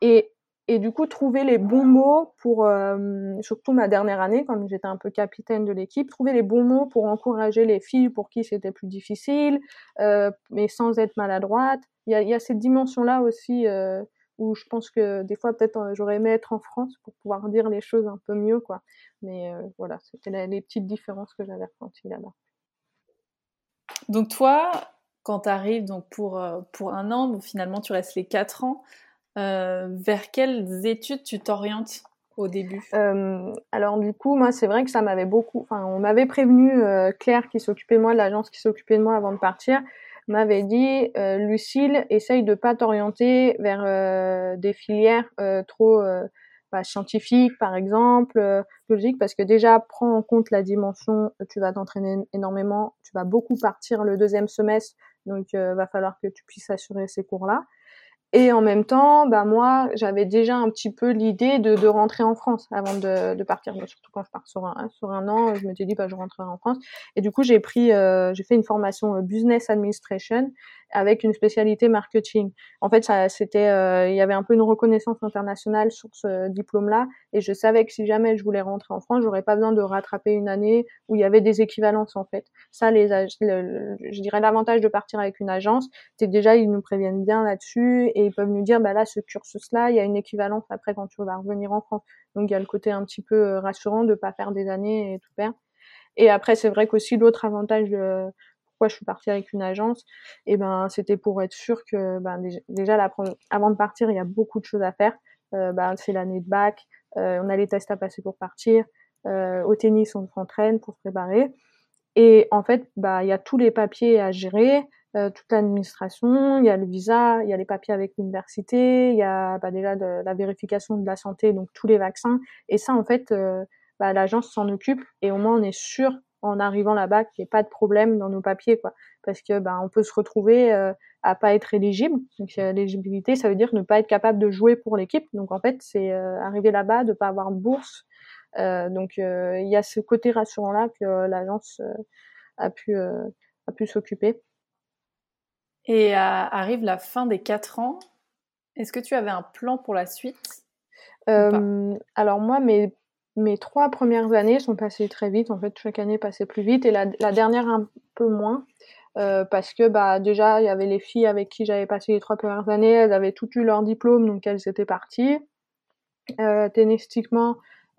Et et du coup trouver les bons mots pour euh, surtout ma dernière année quand j'étais un peu capitaine de l'équipe trouver les bons mots pour encourager les filles pour qui c'était plus difficile euh, mais sans être maladroite. Il y a, cette dimension là aussi euh, où je pense que des fois peut-être j'aurais aimé être en France pour pouvoir dire les choses un peu mieux quoi. Mais voilà c'était les petites différences que j'avais ressenties là-bas. Donc toi quand tu arrives donc pour pour un an bon, finalement tu restes les quatre ans vers quelles études tu t'orientes au début? Euh, Alors du coup, moi, c'est vrai que ça m'avait beaucoup. Enfin, on m'avait prévenu euh, Claire qui s'occupait de moi, l'agence qui s'occupait de moi avant de partir, m'avait dit euh, Lucille, essaye de pas t'orienter vers euh, des filières euh, trop bah, scientifiques, par exemple, logiques, parce que déjà prends en compte la dimension. Tu vas t'entraîner énormément, tu vas beaucoup partir le deuxième semestre, donc va falloir que tu puisses assurer ces cours-là. Et en même temps, bah moi, j'avais déjà un petit peu l'idée de, de rentrer en France avant de, de partir. Surtout quand je pars sur un, sur un an, je m'étais dit, bah, je rentrerai en France. Et du coup, j'ai pris, euh, j'ai fait une formation euh, Business Administration avec une spécialité marketing. En fait, ça, c'était, euh, il y avait un peu une reconnaissance internationale sur ce diplôme-là, et je savais que si jamais je voulais rentrer en France, j'aurais pas besoin de rattraper une année où il y avait des équivalences en fait. Ça, les, le, je dirais l'avantage de partir avec une agence, c'est que déjà ils nous préviennent bien là-dessus ils peuvent nous dire, bah là, ce cursus-là, il y a une équivalence après quand tu vas revenir en France. Donc il y a le côté un petit peu euh, rassurant de pas faire des années et tout perdre. Et après, c'est vrai qu'aussi l'autre avantage de je suis partie avec une agence, et ben c'était pour être sûr que ben, déjà, avant de partir, il y a beaucoup de choses à faire. Euh, ben, c'est l'année de bac, euh, on a les tests à passer pour partir. Au tennis, on s'entraîne pour se préparer. Et en fait, bah, il y a tous les papiers à gérer, euh, toute l'administration, il y a le visa, il y a les papiers avec l'université, il y a bah, déjà la vérification de la santé, donc tous les vaccins. Et ça, en fait, euh, bah, l'agence s'en occupe et au moins on est sûr en arrivant là-bas qu'il n'y ait pas de problème dans nos papiers, quoi. Parce que ben on peut se retrouver euh, à pas être éligible. Donc l'éligibilité, ça veut dire ne pas être capable de jouer pour l'équipe. Donc en fait, c'est euh, arriver là-bas de pas avoir de bourse. Euh, donc il y a ce côté rassurant là que l'agence a pu a pu s'occuper. Et arrive la fin des quatre ans. Est-ce que tu avais un plan pour la suite? Alors moi, mes mes trois premières années sont passées très vite. En fait, chaque année passait plus vite et la, dernière un peu moins. Euh, parce que bah déjà il y avait les filles avec qui j'avais passé les trois premières années, elles avaient toutes eu leur diplôme donc elles étaient parties. Euh,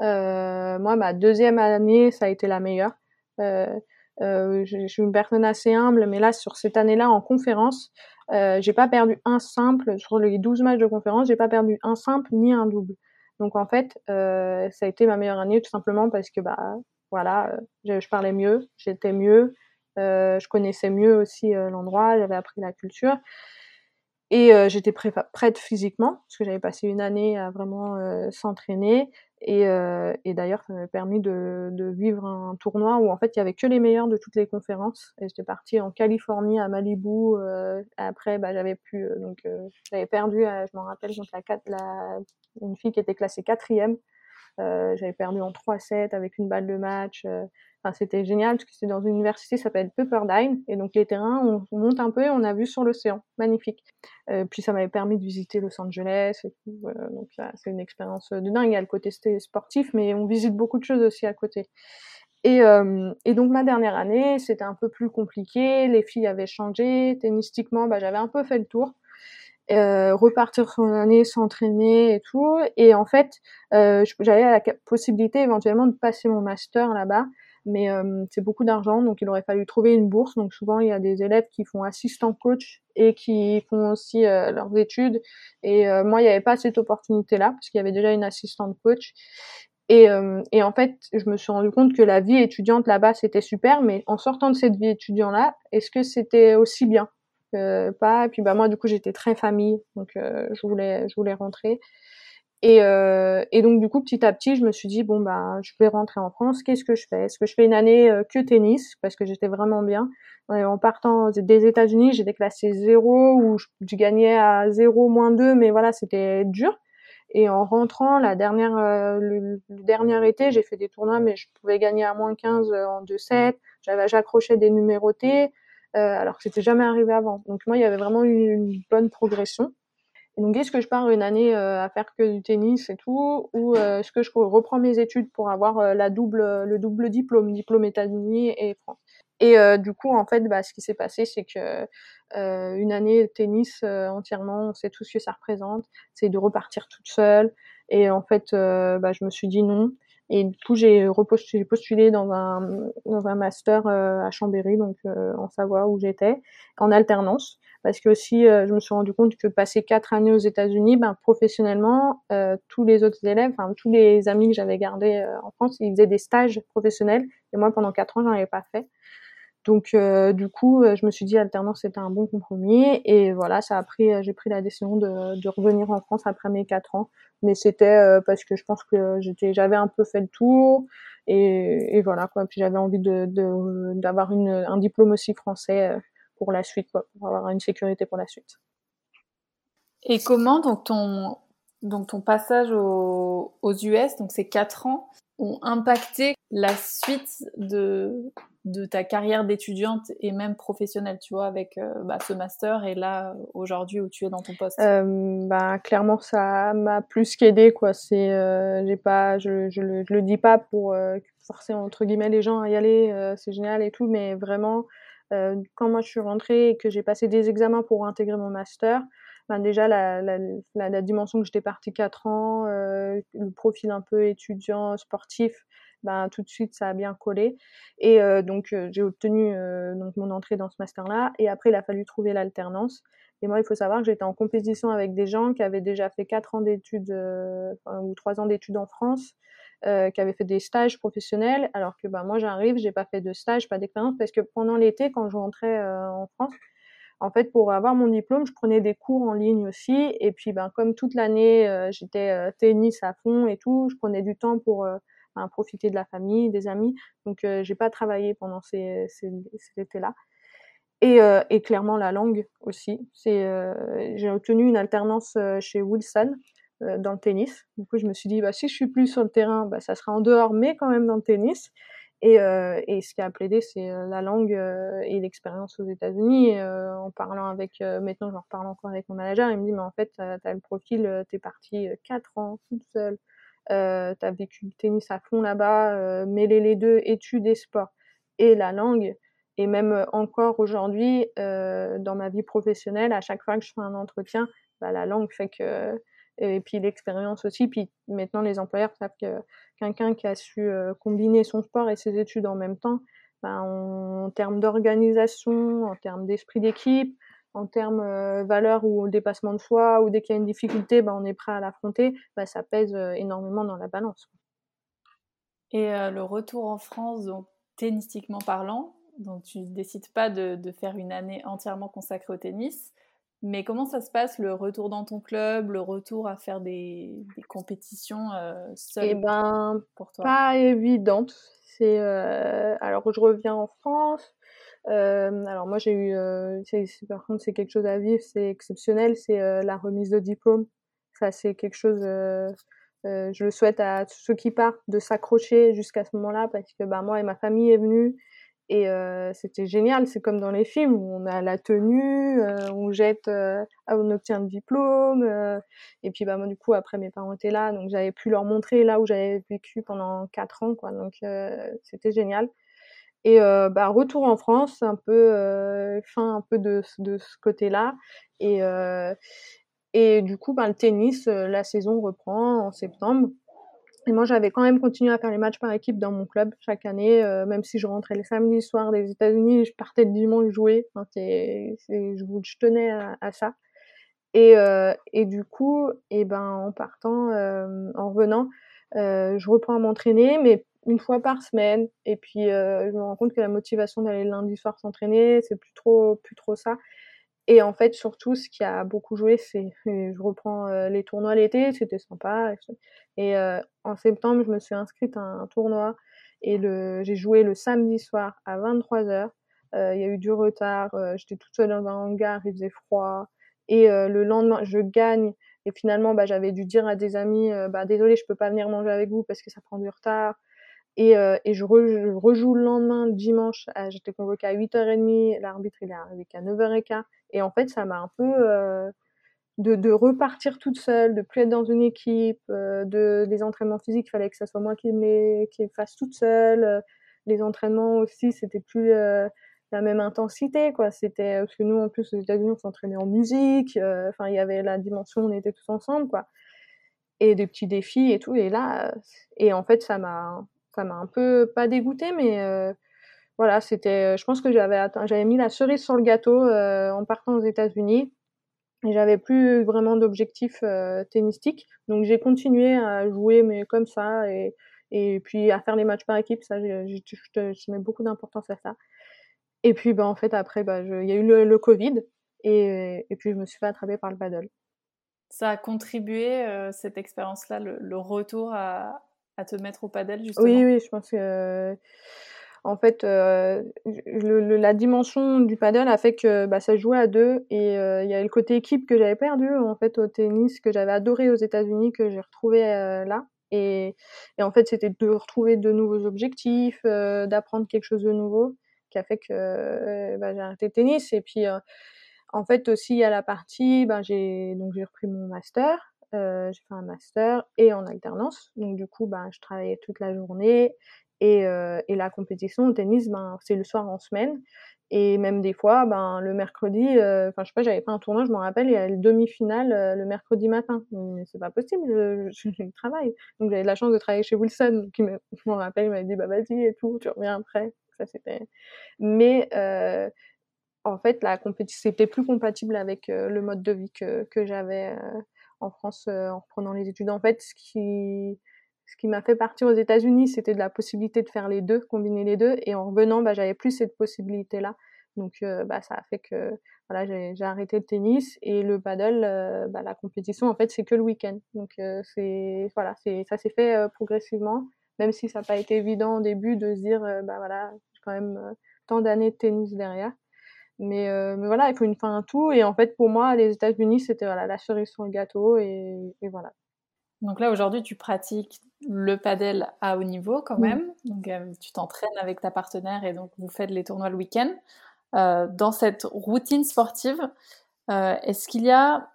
euh, moi ma deuxième année ça a été la meilleure. Euh, euh, je, suis une personne assez humble, mais là sur cette année-là en conférence, euh, j'ai pas perdu un simple sur les 12 matchs de conférence, j'ai pas perdu un simple ni un double. Donc en fait, euh, ça a été ma meilleure année tout simplement parce que bah voilà, euh, je, parlais mieux, j'étais mieux, je connaissais mieux aussi l'endroit, j'avais appris la culture et j'étais prête physiquement parce que j'avais passé une année à vraiment s'entraîner et, euh, et d'ailleurs ça m'a permis de, de, vivre un tournoi où en fait il y avait que les meilleurs de toutes les conférences et j'étais partie en Californie à Malibu après bah, j'avais pu donc j'avais perdu je m'en rappelle contre la, la une fille qui était classée quatrième. Euh, j'avais perdu en 3-7 avec une balle de match. Euh, enfin, c'était génial parce que c'était dans une université qui s'appelle Pepperdine. Et donc, les terrains, on, on, monte un peu et on a vu sur l'océan. Magnifique. Euh, puis, ça m'avait permis de visiter Los Angeles donc, c'est une expérience de dingue. Il y a le côté sportif, mais on visite beaucoup de choses aussi à côté. Et, et, donc ma dernière année, c'était un peu plus compliqué. Les filles avaient changé. Tennistiquement, bah, j'avais un peu fait le tour euh, repartir une année, s'entraîner et tout. Et en fait, euh, j'avais la possibilité éventuellement de passer mon master là-bas, mais euh, c'est beaucoup d'argent, donc il aurait fallu trouver une bourse. Donc souvent, il y a des élèves qui font assistant coach et qui font aussi euh, leurs études. Et euh, moi, il n'y avait pas cette opportunité-là, parce qu'il y avait déjà une assistante coach. Et, euh, et, en fait, je me suis rendu compte que la vie étudiante là-bas, c'était super, mais en sortant de cette vie étudiante-là, est-ce que c'était aussi bien? Euh, pas. Et puis bah moi du coup j'étais très famille, donc euh, je voulais je voulais rentrer. Et, euh, et donc du coup petit à petit je me suis dit bon bah je vais rentrer en France. Qu'est-ce que je fais? Est-ce que je fais une année euh, que tennis? Parce que j'étais vraiment bien. En partant des États-Unis j'étais classée 0 ou je, gagnais à 0 moins 2 mais voilà c'était dur. Et en rentrant la dernière euh, le, le, dernier été j'ai fait des tournois mais je pouvais gagner à moins 15 en 2-7. J'avais j'accrochais des numérotés euh, alors que c'était jamais arrivé avant. Donc moi, il y avait vraiment une, une bonne progression. donc, est-ce que je pars une année à faire que du tennis et tout, ou est-ce que je reprends mes études pour avoir la double, le double diplôme, diplôme États-Unis et France? Et du coup, en fait, bah, ce qui s'est passé, c'est que une année tennis entièrement, on sait tout ce que ça représente, c'est de repartir toute seule. Et en fait, bah, je me suis dit non. Et du coup, j'ai postulé, dans un, dans un master à Chambéry, donc en Savoie où j'étais, en alternance parce que aussi euh, je me suis rendu compte que passer quatre années aux États-Unis, ben, professionnellement, euh, tous les autres élèves, enfin tous les amis que j'avais gardés euh, en France, ils faisaient des stages professionnels et moi pendant quatre ans j'en avais pas fait. Donc du coup, je me suis dit alternance c'était un bon compromis. Et voilà, ça a pris, j'ai pris la décision de, de, revenir en France après mes quatre ans, mais c'était parce que je pense que j'étais, j'avais un peu fait le tour. Et, et voilà quoi, puis j'avais envie de d'avoir un diplôme aussi français pour la suite, quoi, pour avoir une sécurité pour la suite. Et comment donc ton, donc ton passage aux, US, donc ces quatre ans, ont impacté la suite de, de ta carrière d'étudiante et même professionnelle, tu vois, avec euh, bah, ce master et là aujourd'hui où tu es dans ton poste euh, bah, clairement ça m'a plus qu'aidé quoi. C'est euh, j'ai pas, je, je, le, je, le, dis pas pour euh, forcer entre guillemets les gens à y aller, euh, c'est génial et tout, mais vraiment quand moi je suis rentrée et que j'ai passé des examens pour intégrer mon master, ben déjà la, la, la, dimension que j'étais partie 4 ans, euh, le profil un peu étudiant, sportif, ben, tout de suite ça a bien collé. Et euh, donc euh, j'ai obtenu euh, donc mon entrée dans ce master-là. Et après il a fallu trouver l'alternance. Et moi il faut savoir que j'étais en compétition avec des gens qui avaient déjà fait 4 ans d'études ou 3 ans d'études en France euh, qui avait fait des stages professionnels, alors que bah, moi j'arrive, j'ai pas fait de stage, pas d'expérience, parce que pendant l'été, quand je rentrais euh, en France, en fait, pour avoir mon diplôme, je prenais des cours en ligne aussi, et puis ben, comme toute l'année, euh, j'étais euh, tennis à fond et tout, je prenais du temps pour ben, profiter de la famille, des amis, donc j'ai pas travaillé pendant ces, ces, cet été-là. Et, et, clairement la langue aussi. C'est, j'ai obtenu une alternance chez Wilson, euh, dans le tennis. Du coup, je me suis dit, bah, si je suis plus sur le terrain, bah, ça sera en dehors, mais quand même dans le tennis. Et, euh, et ce qui a plaidé, c'est euh, la langue euh, et l'expérience aux États-Unis. Euh, en parlant avec, maintenant j'en reparle encore avec mon manager, il me dit, mais en fait, t'as as le profil, t'es parti 4 ans toute seule, euh, t'as vécu le tennis à fond là-bas, mêler les deux, études et sport, et la langue. Et même encore aujourd'hui, dans ma vie professionnelle, à chaque fois que je fais un entretien, bah, la langue fait que et puis l'expérience aussi. Puis maintenant, les employeurs savent que quelqu'un qui a su euh, combiner son sport et ses études en même temps, ben, en termes d'organisation, en termes d'esprit d'équipe, en termes euh, valeur ou dépassement de soi, ou dès qu'il y a une difficulté, ben, on est prêt à l'affronter, ben, ça pèse euh, énormément dans la balance. Et euh, le retour en France, donc tennistiquement parlant, donc tu décides pas de, faire une année entièrement consacrée au tennis, mais comment ça se passe, le retour dans ton club, le retour à faire des, des compétitions euh, seul Eh ben, pour toi? pas évidente. C'est euh, alors je reviens en France. Euh, alors moi j'ai eu, euh, par contre c'est quelque chose à vivre, c'est exceptionnel, c'est la remise de diplôme. Ça c'est quelque chose. Je le souhaite à tous ceux qui partent de s'accrocher jusqu'à ce moment-là parce que bah moi et ma famille est venue et euh, c'était génial, c'est comme dans les films où on a la tenue, euh, on jette, euh, on obtient le diplôme. Euh, et puis bah moi du coup après mes parents étaient là, donc j'avais pu leur montrer là où j'avais vécu pendant quatre ans, quoi. Donc euh, c'était génial. Et euh, bah retour en France, un peu fin un peu de, de ce côté-là. Et et du coup bah le tennis, la saison reprend en septembre. Et moi, j'avais quand même continué à faire les matchs par équipe dans mon club chaque année, euh, même si je rentrais les samedis soirs des États-Unis, je partais le dimanche jouer. C'est, je, tenais à, ça. Et, euh, et du coup, et eh ben, en partant, euh, en revenant, je reprends à m'entraîner, mais une fois par semaine. Et puis, je me rends compte que la motivation d'aller le lundi soir s'entraîner, c'est plus trop, plus trop ça. Et en fait, surtout, ce qui a beaucoup joué, c'est, je reprends euh, les tournois l'été, c'était sympa. Et euh, en septembre, je me suis inscrite à un tournoi et le, j'ai joué le samedi soir à 23h. Euh, il y a eu du retard, euh, j'étais toute seule dans un hangar, il faisait froid. Et le lendemain, je gagne. Et finalement, bah, j'avais dû dire à des amis, bah, désolé, je peux pas venir manger avec vous parce que ça prend du retard. Et, euh, et je, re, je, rejoue le lendemain, le dimanche, j'étais convoquée à 8h30, l'arbitre il est arrivé qu'à 9h15. Et en fait, ça m'a un peu, euh, de, de, repartir toute seule, de plus être dans une équipe, euh, de des entraînements physiques, il fallait que ça soit moi qui les qui fasse toute seule. Les entraînements aussi, c'était plus la même intensité, quoi. C'était parce que nous, en plus, aux États-Unis, on s'entraînait en musique. Enfin, il y avait la dimension, on était tous ensemble, quoi. Et des petits défis et tout. Et là, et en fait, ça m'a ça m'a un peu pas dégoûté, mais voilà, c'était. Je pense que j'avais j'avais mis la cerise sur le gâteau en partant aux États-Unis j'avais plus vraiment d'objectifs euh, tennistiques. Donc j'ai continué à jouer, mais comme ça, et, et puis à faire les matchs par équipe. Ça, je mets beaucoup d'importance à ça. Et puis, bah, en fait, après, bah, il y a eu le, Covid, et, et, puis je me suis fait attraper par le paddle. Ça a contribué, euh, cette expérience-là, le, retour à, à, te mettre au paddle, justement. Oui, oui, je pense que en fait, euh, le, la dimension du paddle a fait que bah, ça jouait à deux et euh, il y a le côté équipe que j'avais perdu en fait au tennis que j'avais adoré aux États-Unis que j'ai retrouvé euh, là et, et, en fait c'était de retrouver de nouveaux objectifs, d'apprendre quelque chose de nouveau qui a fait que bah, j'ai arrêté le tennis et puis en fait aussi il y a la partie ben j'ai donc j'ai repris mon master euh, j'ai fait un master et en alternance. Donc du coup, ben, je travaillais toute la journée et, euh, et, la compétition au tennis, ben, c'est le soir en semaine. Et même des fois, ben, le mercredi, euh, enfin, je sais pas, j'avais pas un tournoi, je m'en rappelle, il y a le demi-finale euh, le mercredi matin. C'est pas possible, je, je, je, travaille. Donc, j'avais la chance de travailler chez Wilson, qui je m'en rappelle, il m'a dit, bah, vas-y et tout, tu reviens après. Ça, c'était. Mais, euh, en fait, la compétition, c'était plus compatible avec le mode de vie que, que j'avais en France en reprenant les études. En fait, ce qui, ce qui m'a fait partir aux États-Unis, c'était de la possibilité de faire les deux, combiner les deux. Et en revenant, bah, j'avais plus cette possibilité-là. Donc, euh, bah, ça a fait que voilà, j'ai arrêté le tennis et le paddle, euh, bah, la compétition, en fait, c'est que le week-end. Donc, euh, c'est voilà, c'est ça s'est fait progressivement, même si ça n'a pas été évident au début de se dire, bah voilà, j'ai quand même tant d'années de tennis derrière. Mais, mais voilà, il faut une fin à tout. Et en fait, pour moi, les États-Unis, c'était voilà, la cerise sur le gâteau. Et, et voilà. Donc là, aujourd'hui, tu pratiques le padel à haut niveau quand même. Donc, euh, tu t'entraînes avec ta partenaire et donc vous faites les tournois le week-end. Euh, dans cette routine sportive, euh, est-ce qu'il y a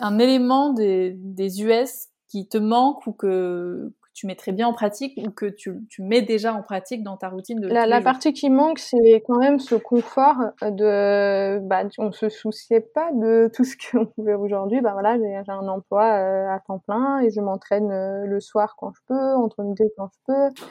un élément des, des, US qui te manque ou que, tu mets très bien en pratique ou que tu, tu, mets déjà en pratique dans ta routine de La, la partie qui manque, c'est quand même ce confort de, bah, on se souciait pas de tout ce qu'on pouvait aujourd'hui. Bah voilà, j'ai un emploi euh, à temps plein et je m'entraîne euh, le soir quand je peux, entre midi quand je peux.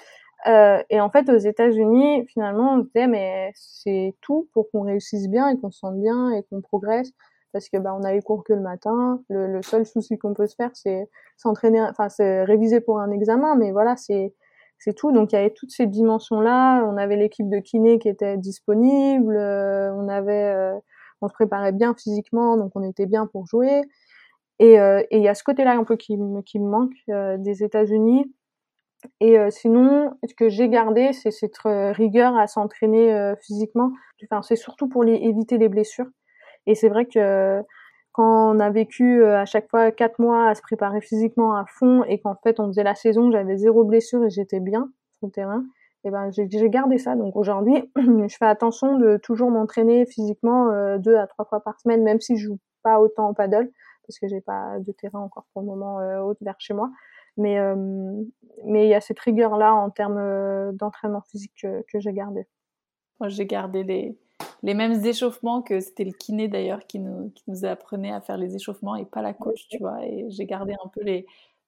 Euh, et en fait, aux États-Unis, finalement, on se disait mais c'est tout pour qu'on réussisse bien et qu'on se sente bien et qu'on progresse parce que bah on a les cours que le matin. Le, seul souci qu'on peut se faire, c'est s'entraîner, enfin c'est réviser pour un examen, mais voilà, c'est c'est tout. Donc il y avait toutes ces dimensions-là. On avait l'équipe de kiné qui était disponible. Euh, on avait, euh, on se préparait bien physiquement, donc on était bien pour jouer. Et euh, il y a ce côté-là un peu qui, qui me manque des États-Unis. Et sinon, ce que j'ai gardé, c'est cette rigueur à s'entraîner physiquement. Enfin, c'est surtout pour éviter les blessures. Et c'est vrai que quand on a vécu euh, à chaque fois quatre mois à se préparer physiquement à fond et qu'en fait on faisait la saison, j'avais zéro blessure et j'étais bien sur le terrain, et ben j'ai gardé ça. Donc aujourd'hui, je fais attention de toujours m'entraîner physiquement euh, deux à trois fois par semaine, même si je joue pas autant au paddle parce que j'ai pas de terrain encore pour le moment euh, haute vers chez moi. Mais euh, mais il y a cette rigueur là en termes d'entraînement physique que, j'ai gardé. Moi j'ai gardé des les mêmes échauffements que c'était le kiné d'ailleurs qui nous, qui nous apprenait à faire les échauffements et pas la coach, tu vois. Et j'ai gardé un peu les,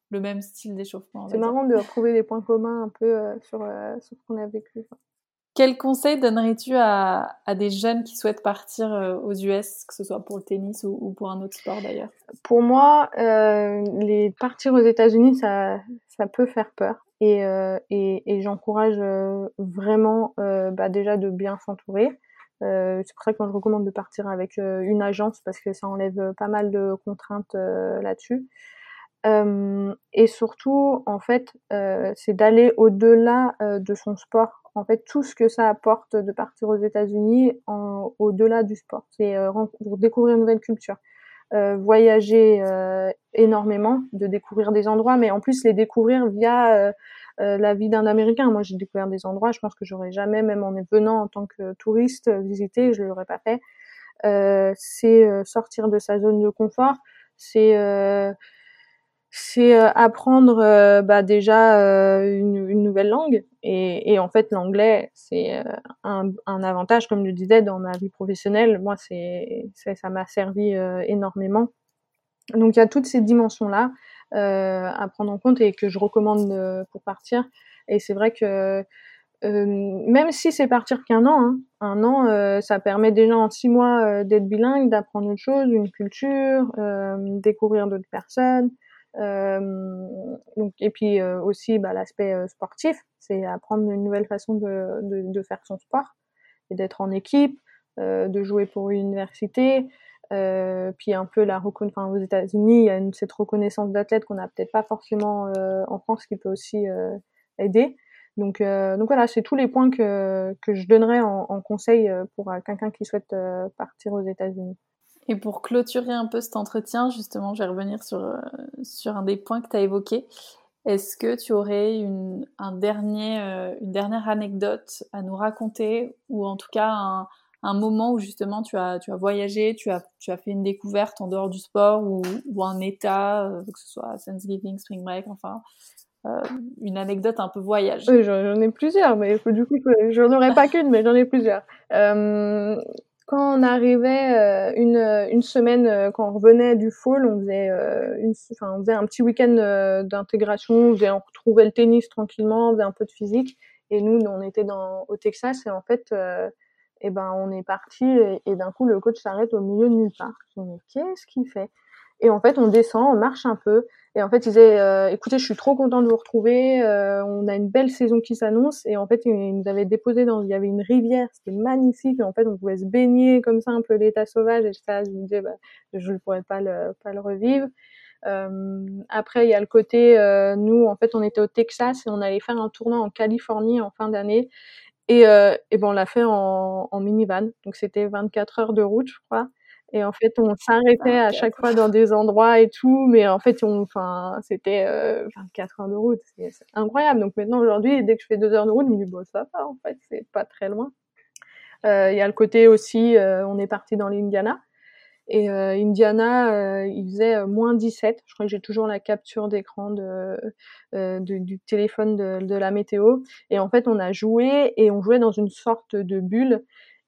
le même style d'échauffement. C'est marrant de retrouver des points communs un peu euh, sur, euh, sur, ce qu'on a vécu. Quel conseil donnerais-tu à, à, des jeunes qui souhaitent partir euh, aux US, que ce soit pour le tennis ou, ou pour un autre sport d'ailleurs? Pour moi, les partir aux États-Unis, ça, ça peut faire peur. Et, et, et j'encourage vraiment bah, déjà de bien s'entourer. Euh, c'est pour ça que moi je recommande de partir avec euh, une agence parce que ça enlève euh, pas mal de contraintes là-dessus. et surtout, en fait, c'est d'aller au-delà de son sport. En fait, tout ce que ça apporte de partir aux États-Unis au-delà du sport, c'est pour découvrir une nouvelle culture. Euh, voyager euh, énormément, de découvrir des endroits, mais en plus les découvrir via euh, la vie d'un Américain. Moi, j'ai découvert des endroits, je pense que j'aurais jamais, même en venant en tant que touriste, visité, je l'aurais pas fait. c'est sortir de sa zone de confort, c'est c'est apprendre bah, déjà une, une, nouvelle langue. Et, et en fait l'anglais c'est un, un, avantage comme je disais dans ma vie professionnelle. Moi c'est ça m'a servi énormément. Donc il y a toutes ces dimensions là à prendre en compte et que je recommande pour partir. Et c'est vrai que euh, même si c'est partir qu'un an, hein, un an, euh, ça permet déjà en six mois euh, d'être bilingue, d'apprendre autre chose, une culture, découvrir d'autres personnes. Donc, et puis aussi bah, l'aspect sportif, c'est apprendre une nouvelle façon de, de, de faire son sport et d'être en équipe, de jouer pour une université. puis un peu la enfin, aux États-Unis, il y a une, cette reconnaissance d'athlète qu'on n'a peut-être pas forcément en France, qui peut aussi aider. Donc, euh, donc voilà, c'est tous les points que, que je donnerais en, en conseil euh, pour euh, quelqu'un qui souhaite partir aux États-Unis. Et pour clôturer un peu cet entretien, justement, je vais revenir sur, sur un des points que tu as évoqué. Est-ce que tu aurais une, un dernier, une dernière anecdote à nous raconter ou en tout cas un, un moment où justement tu as, tu as voyagé, tu as, tu as fait une découverte en dehors du sport ou, ou un état, que ce soit Thanksgiving, Spring Break, enfin, euh, une anecdote un peu voyage? Oui, j'en ai plusieurs, mais du coup, j'en aurais pas qu'une, mais j'en ai plusieurs. Euh, quand on arrivait euh, une, une semaine, euh, quand on revenait du fall, on faisait, une, enfin, on faisait un petit week-end d'intégration, on, on retrouvait le tennis tranquillement, on faisait un peu de physique. Et nous, on était dans, au Texas et en fait, et ben, on est parti et, d'un coup, le coach s'arrête au milieu de nulle part. Qu'est-ce qu'il fait? Et en fait, on descend, on marche un peu et en fait, il disait, euh, écoutez, je suis trop content de vous retrouver. Euh, on a une belle saison qui s'annonce. Et en fait, il nous avait déposé dans, il y avait une rivière, c'était magnifique. Et en fait, on pouvait se baigner comme ça, un peu l'état sauvage. Et ça, je me disais, bah, je ne pourrais pas le, pas le revivre. Euh, après, il y a le côté, euh, nous, en fait, on était au Texas et on allait faire un tournoi en Californie en fin d'année. Et, euh, et ben, on l'a fait en, en minivan. Donc, c'était 24 heures de route, je crois. Et en fait, on s'arrêtait à chaque fois dans des endroits et tout, mais en fait, on, enfin, c'était euh, 24 heures de route, c'est incroyable. Donc maintenant, aujourd'hui, dès que je fais deux heures de route, je me dis bon, ça va, en fait, c'est pas très loin. Euh, il y a le côté aussi, euh, on est parti dans l'Indiana. Et euh, Indiana, euh, il faisait moins 17. Je crois que j'ai toujours la capture d'écran de, de, du téléphone de, de la météo. Et en fait, on a joué et on jouait dans une sorte de bulle.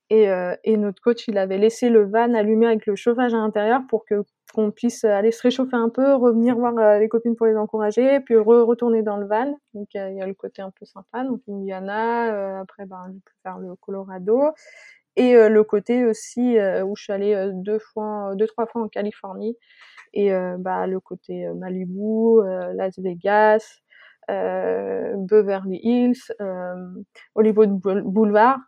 Et, euh, et, notre coach, il avait laissé le van allumé avec le chauffage à l'intérieur pour que qu'on puisse aller se réchauffer un peu, revenir voir euh, les copines pour les encourager, puis re retourner dans le van. Donc il y, a le côté un peu sympa, donc Indiana, euh, après ben je peux faire le Colorado. Et le côté aussi où je suis allée deux fois, deux trois fois en Californie. Et bah le côté Malibu, Las Vegas, Beverly Hills, Hollywood Boulevard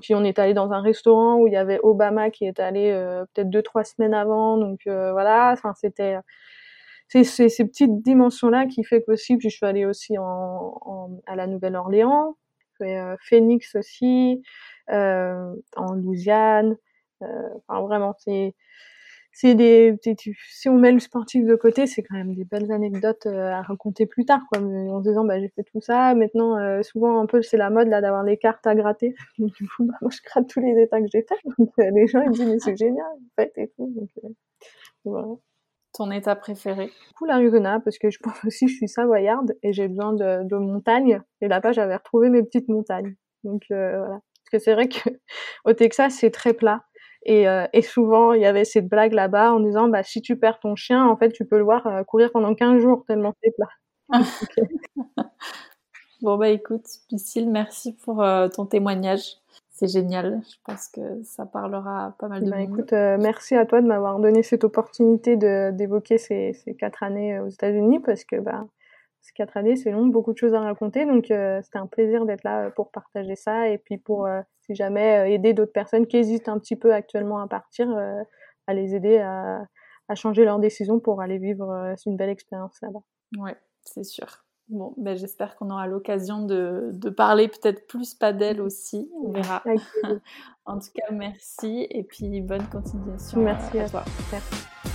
puis on est allé dans un restaurant où il y avait Obama qui est allé euh, peut-être deux trois semaines avant, donc euh, voilà. Enfin, c'était c'est ces petites dimensions là qui fait qu'aussi puis je suis allée aussi à la Nouvelle-Orléans, euh, Phoenix aussi, en Louisiane. enfin vraiment c'est c'est des, si on met le sportif de côté, c'est quand même des belles anecdotes euh, à raconter plus tard, quoi. En se disant, bah, j'ai fait tout ça. Maintenant, euh, souvent, un peu, c'est la mode, là, d'avoir les cartes à gratter. Donc, du coup, bah, moi, je gratte tous les états que j'ai fait. Donc, euh, les gens, ils disent, mais c'est génial, en fait, et tout. Donc, voilà. Ton état préféré? Du coup, l'Arizona, parce que je pense aussi, je suis savoyarde et j'ai besoin de, de montagnes. Et là-bas, j'avais retrouvé mes petites montagnes. Donc, voilà. Parce que c'est vrai que au Texas, c'est très plat. Et, euh, et souvent, il y avait cette blague là-bas en disant, bah, si tu perds ton chien, en fait, tu peux le voir euh, courir pendant 15 jours tellement c'est plat. bon, bah écoute, Lucille, merci pour euh, ton témoignage. C'est génial. Je pense que ça parlera pas mal de bah, monde. Écoute, merci à toi de m'avoir donné cette opportunité d'évoquer ces, ces, quatre années aux États-Unis parce que bah, ces quatre années, c'est long, beaucoup de choses à raconter. Donc, c'était un plaisir d'être là pour partager ça et puis pour si jamais euh, aider d'autres personnes qui hésitent un petit peu actuellement à partir, euh, à les aider à, à, changer leur décision pour aller vivre euh, une belle expérience là-bas. Ouais, c'est sûr. Bon, ben j'espère qu'on aura l'occasion de, de, parler peut-être plus pas d'elle aussi. On verra. en tout cas, merci et puis bonne continuation. Merci à, à toi. Merci.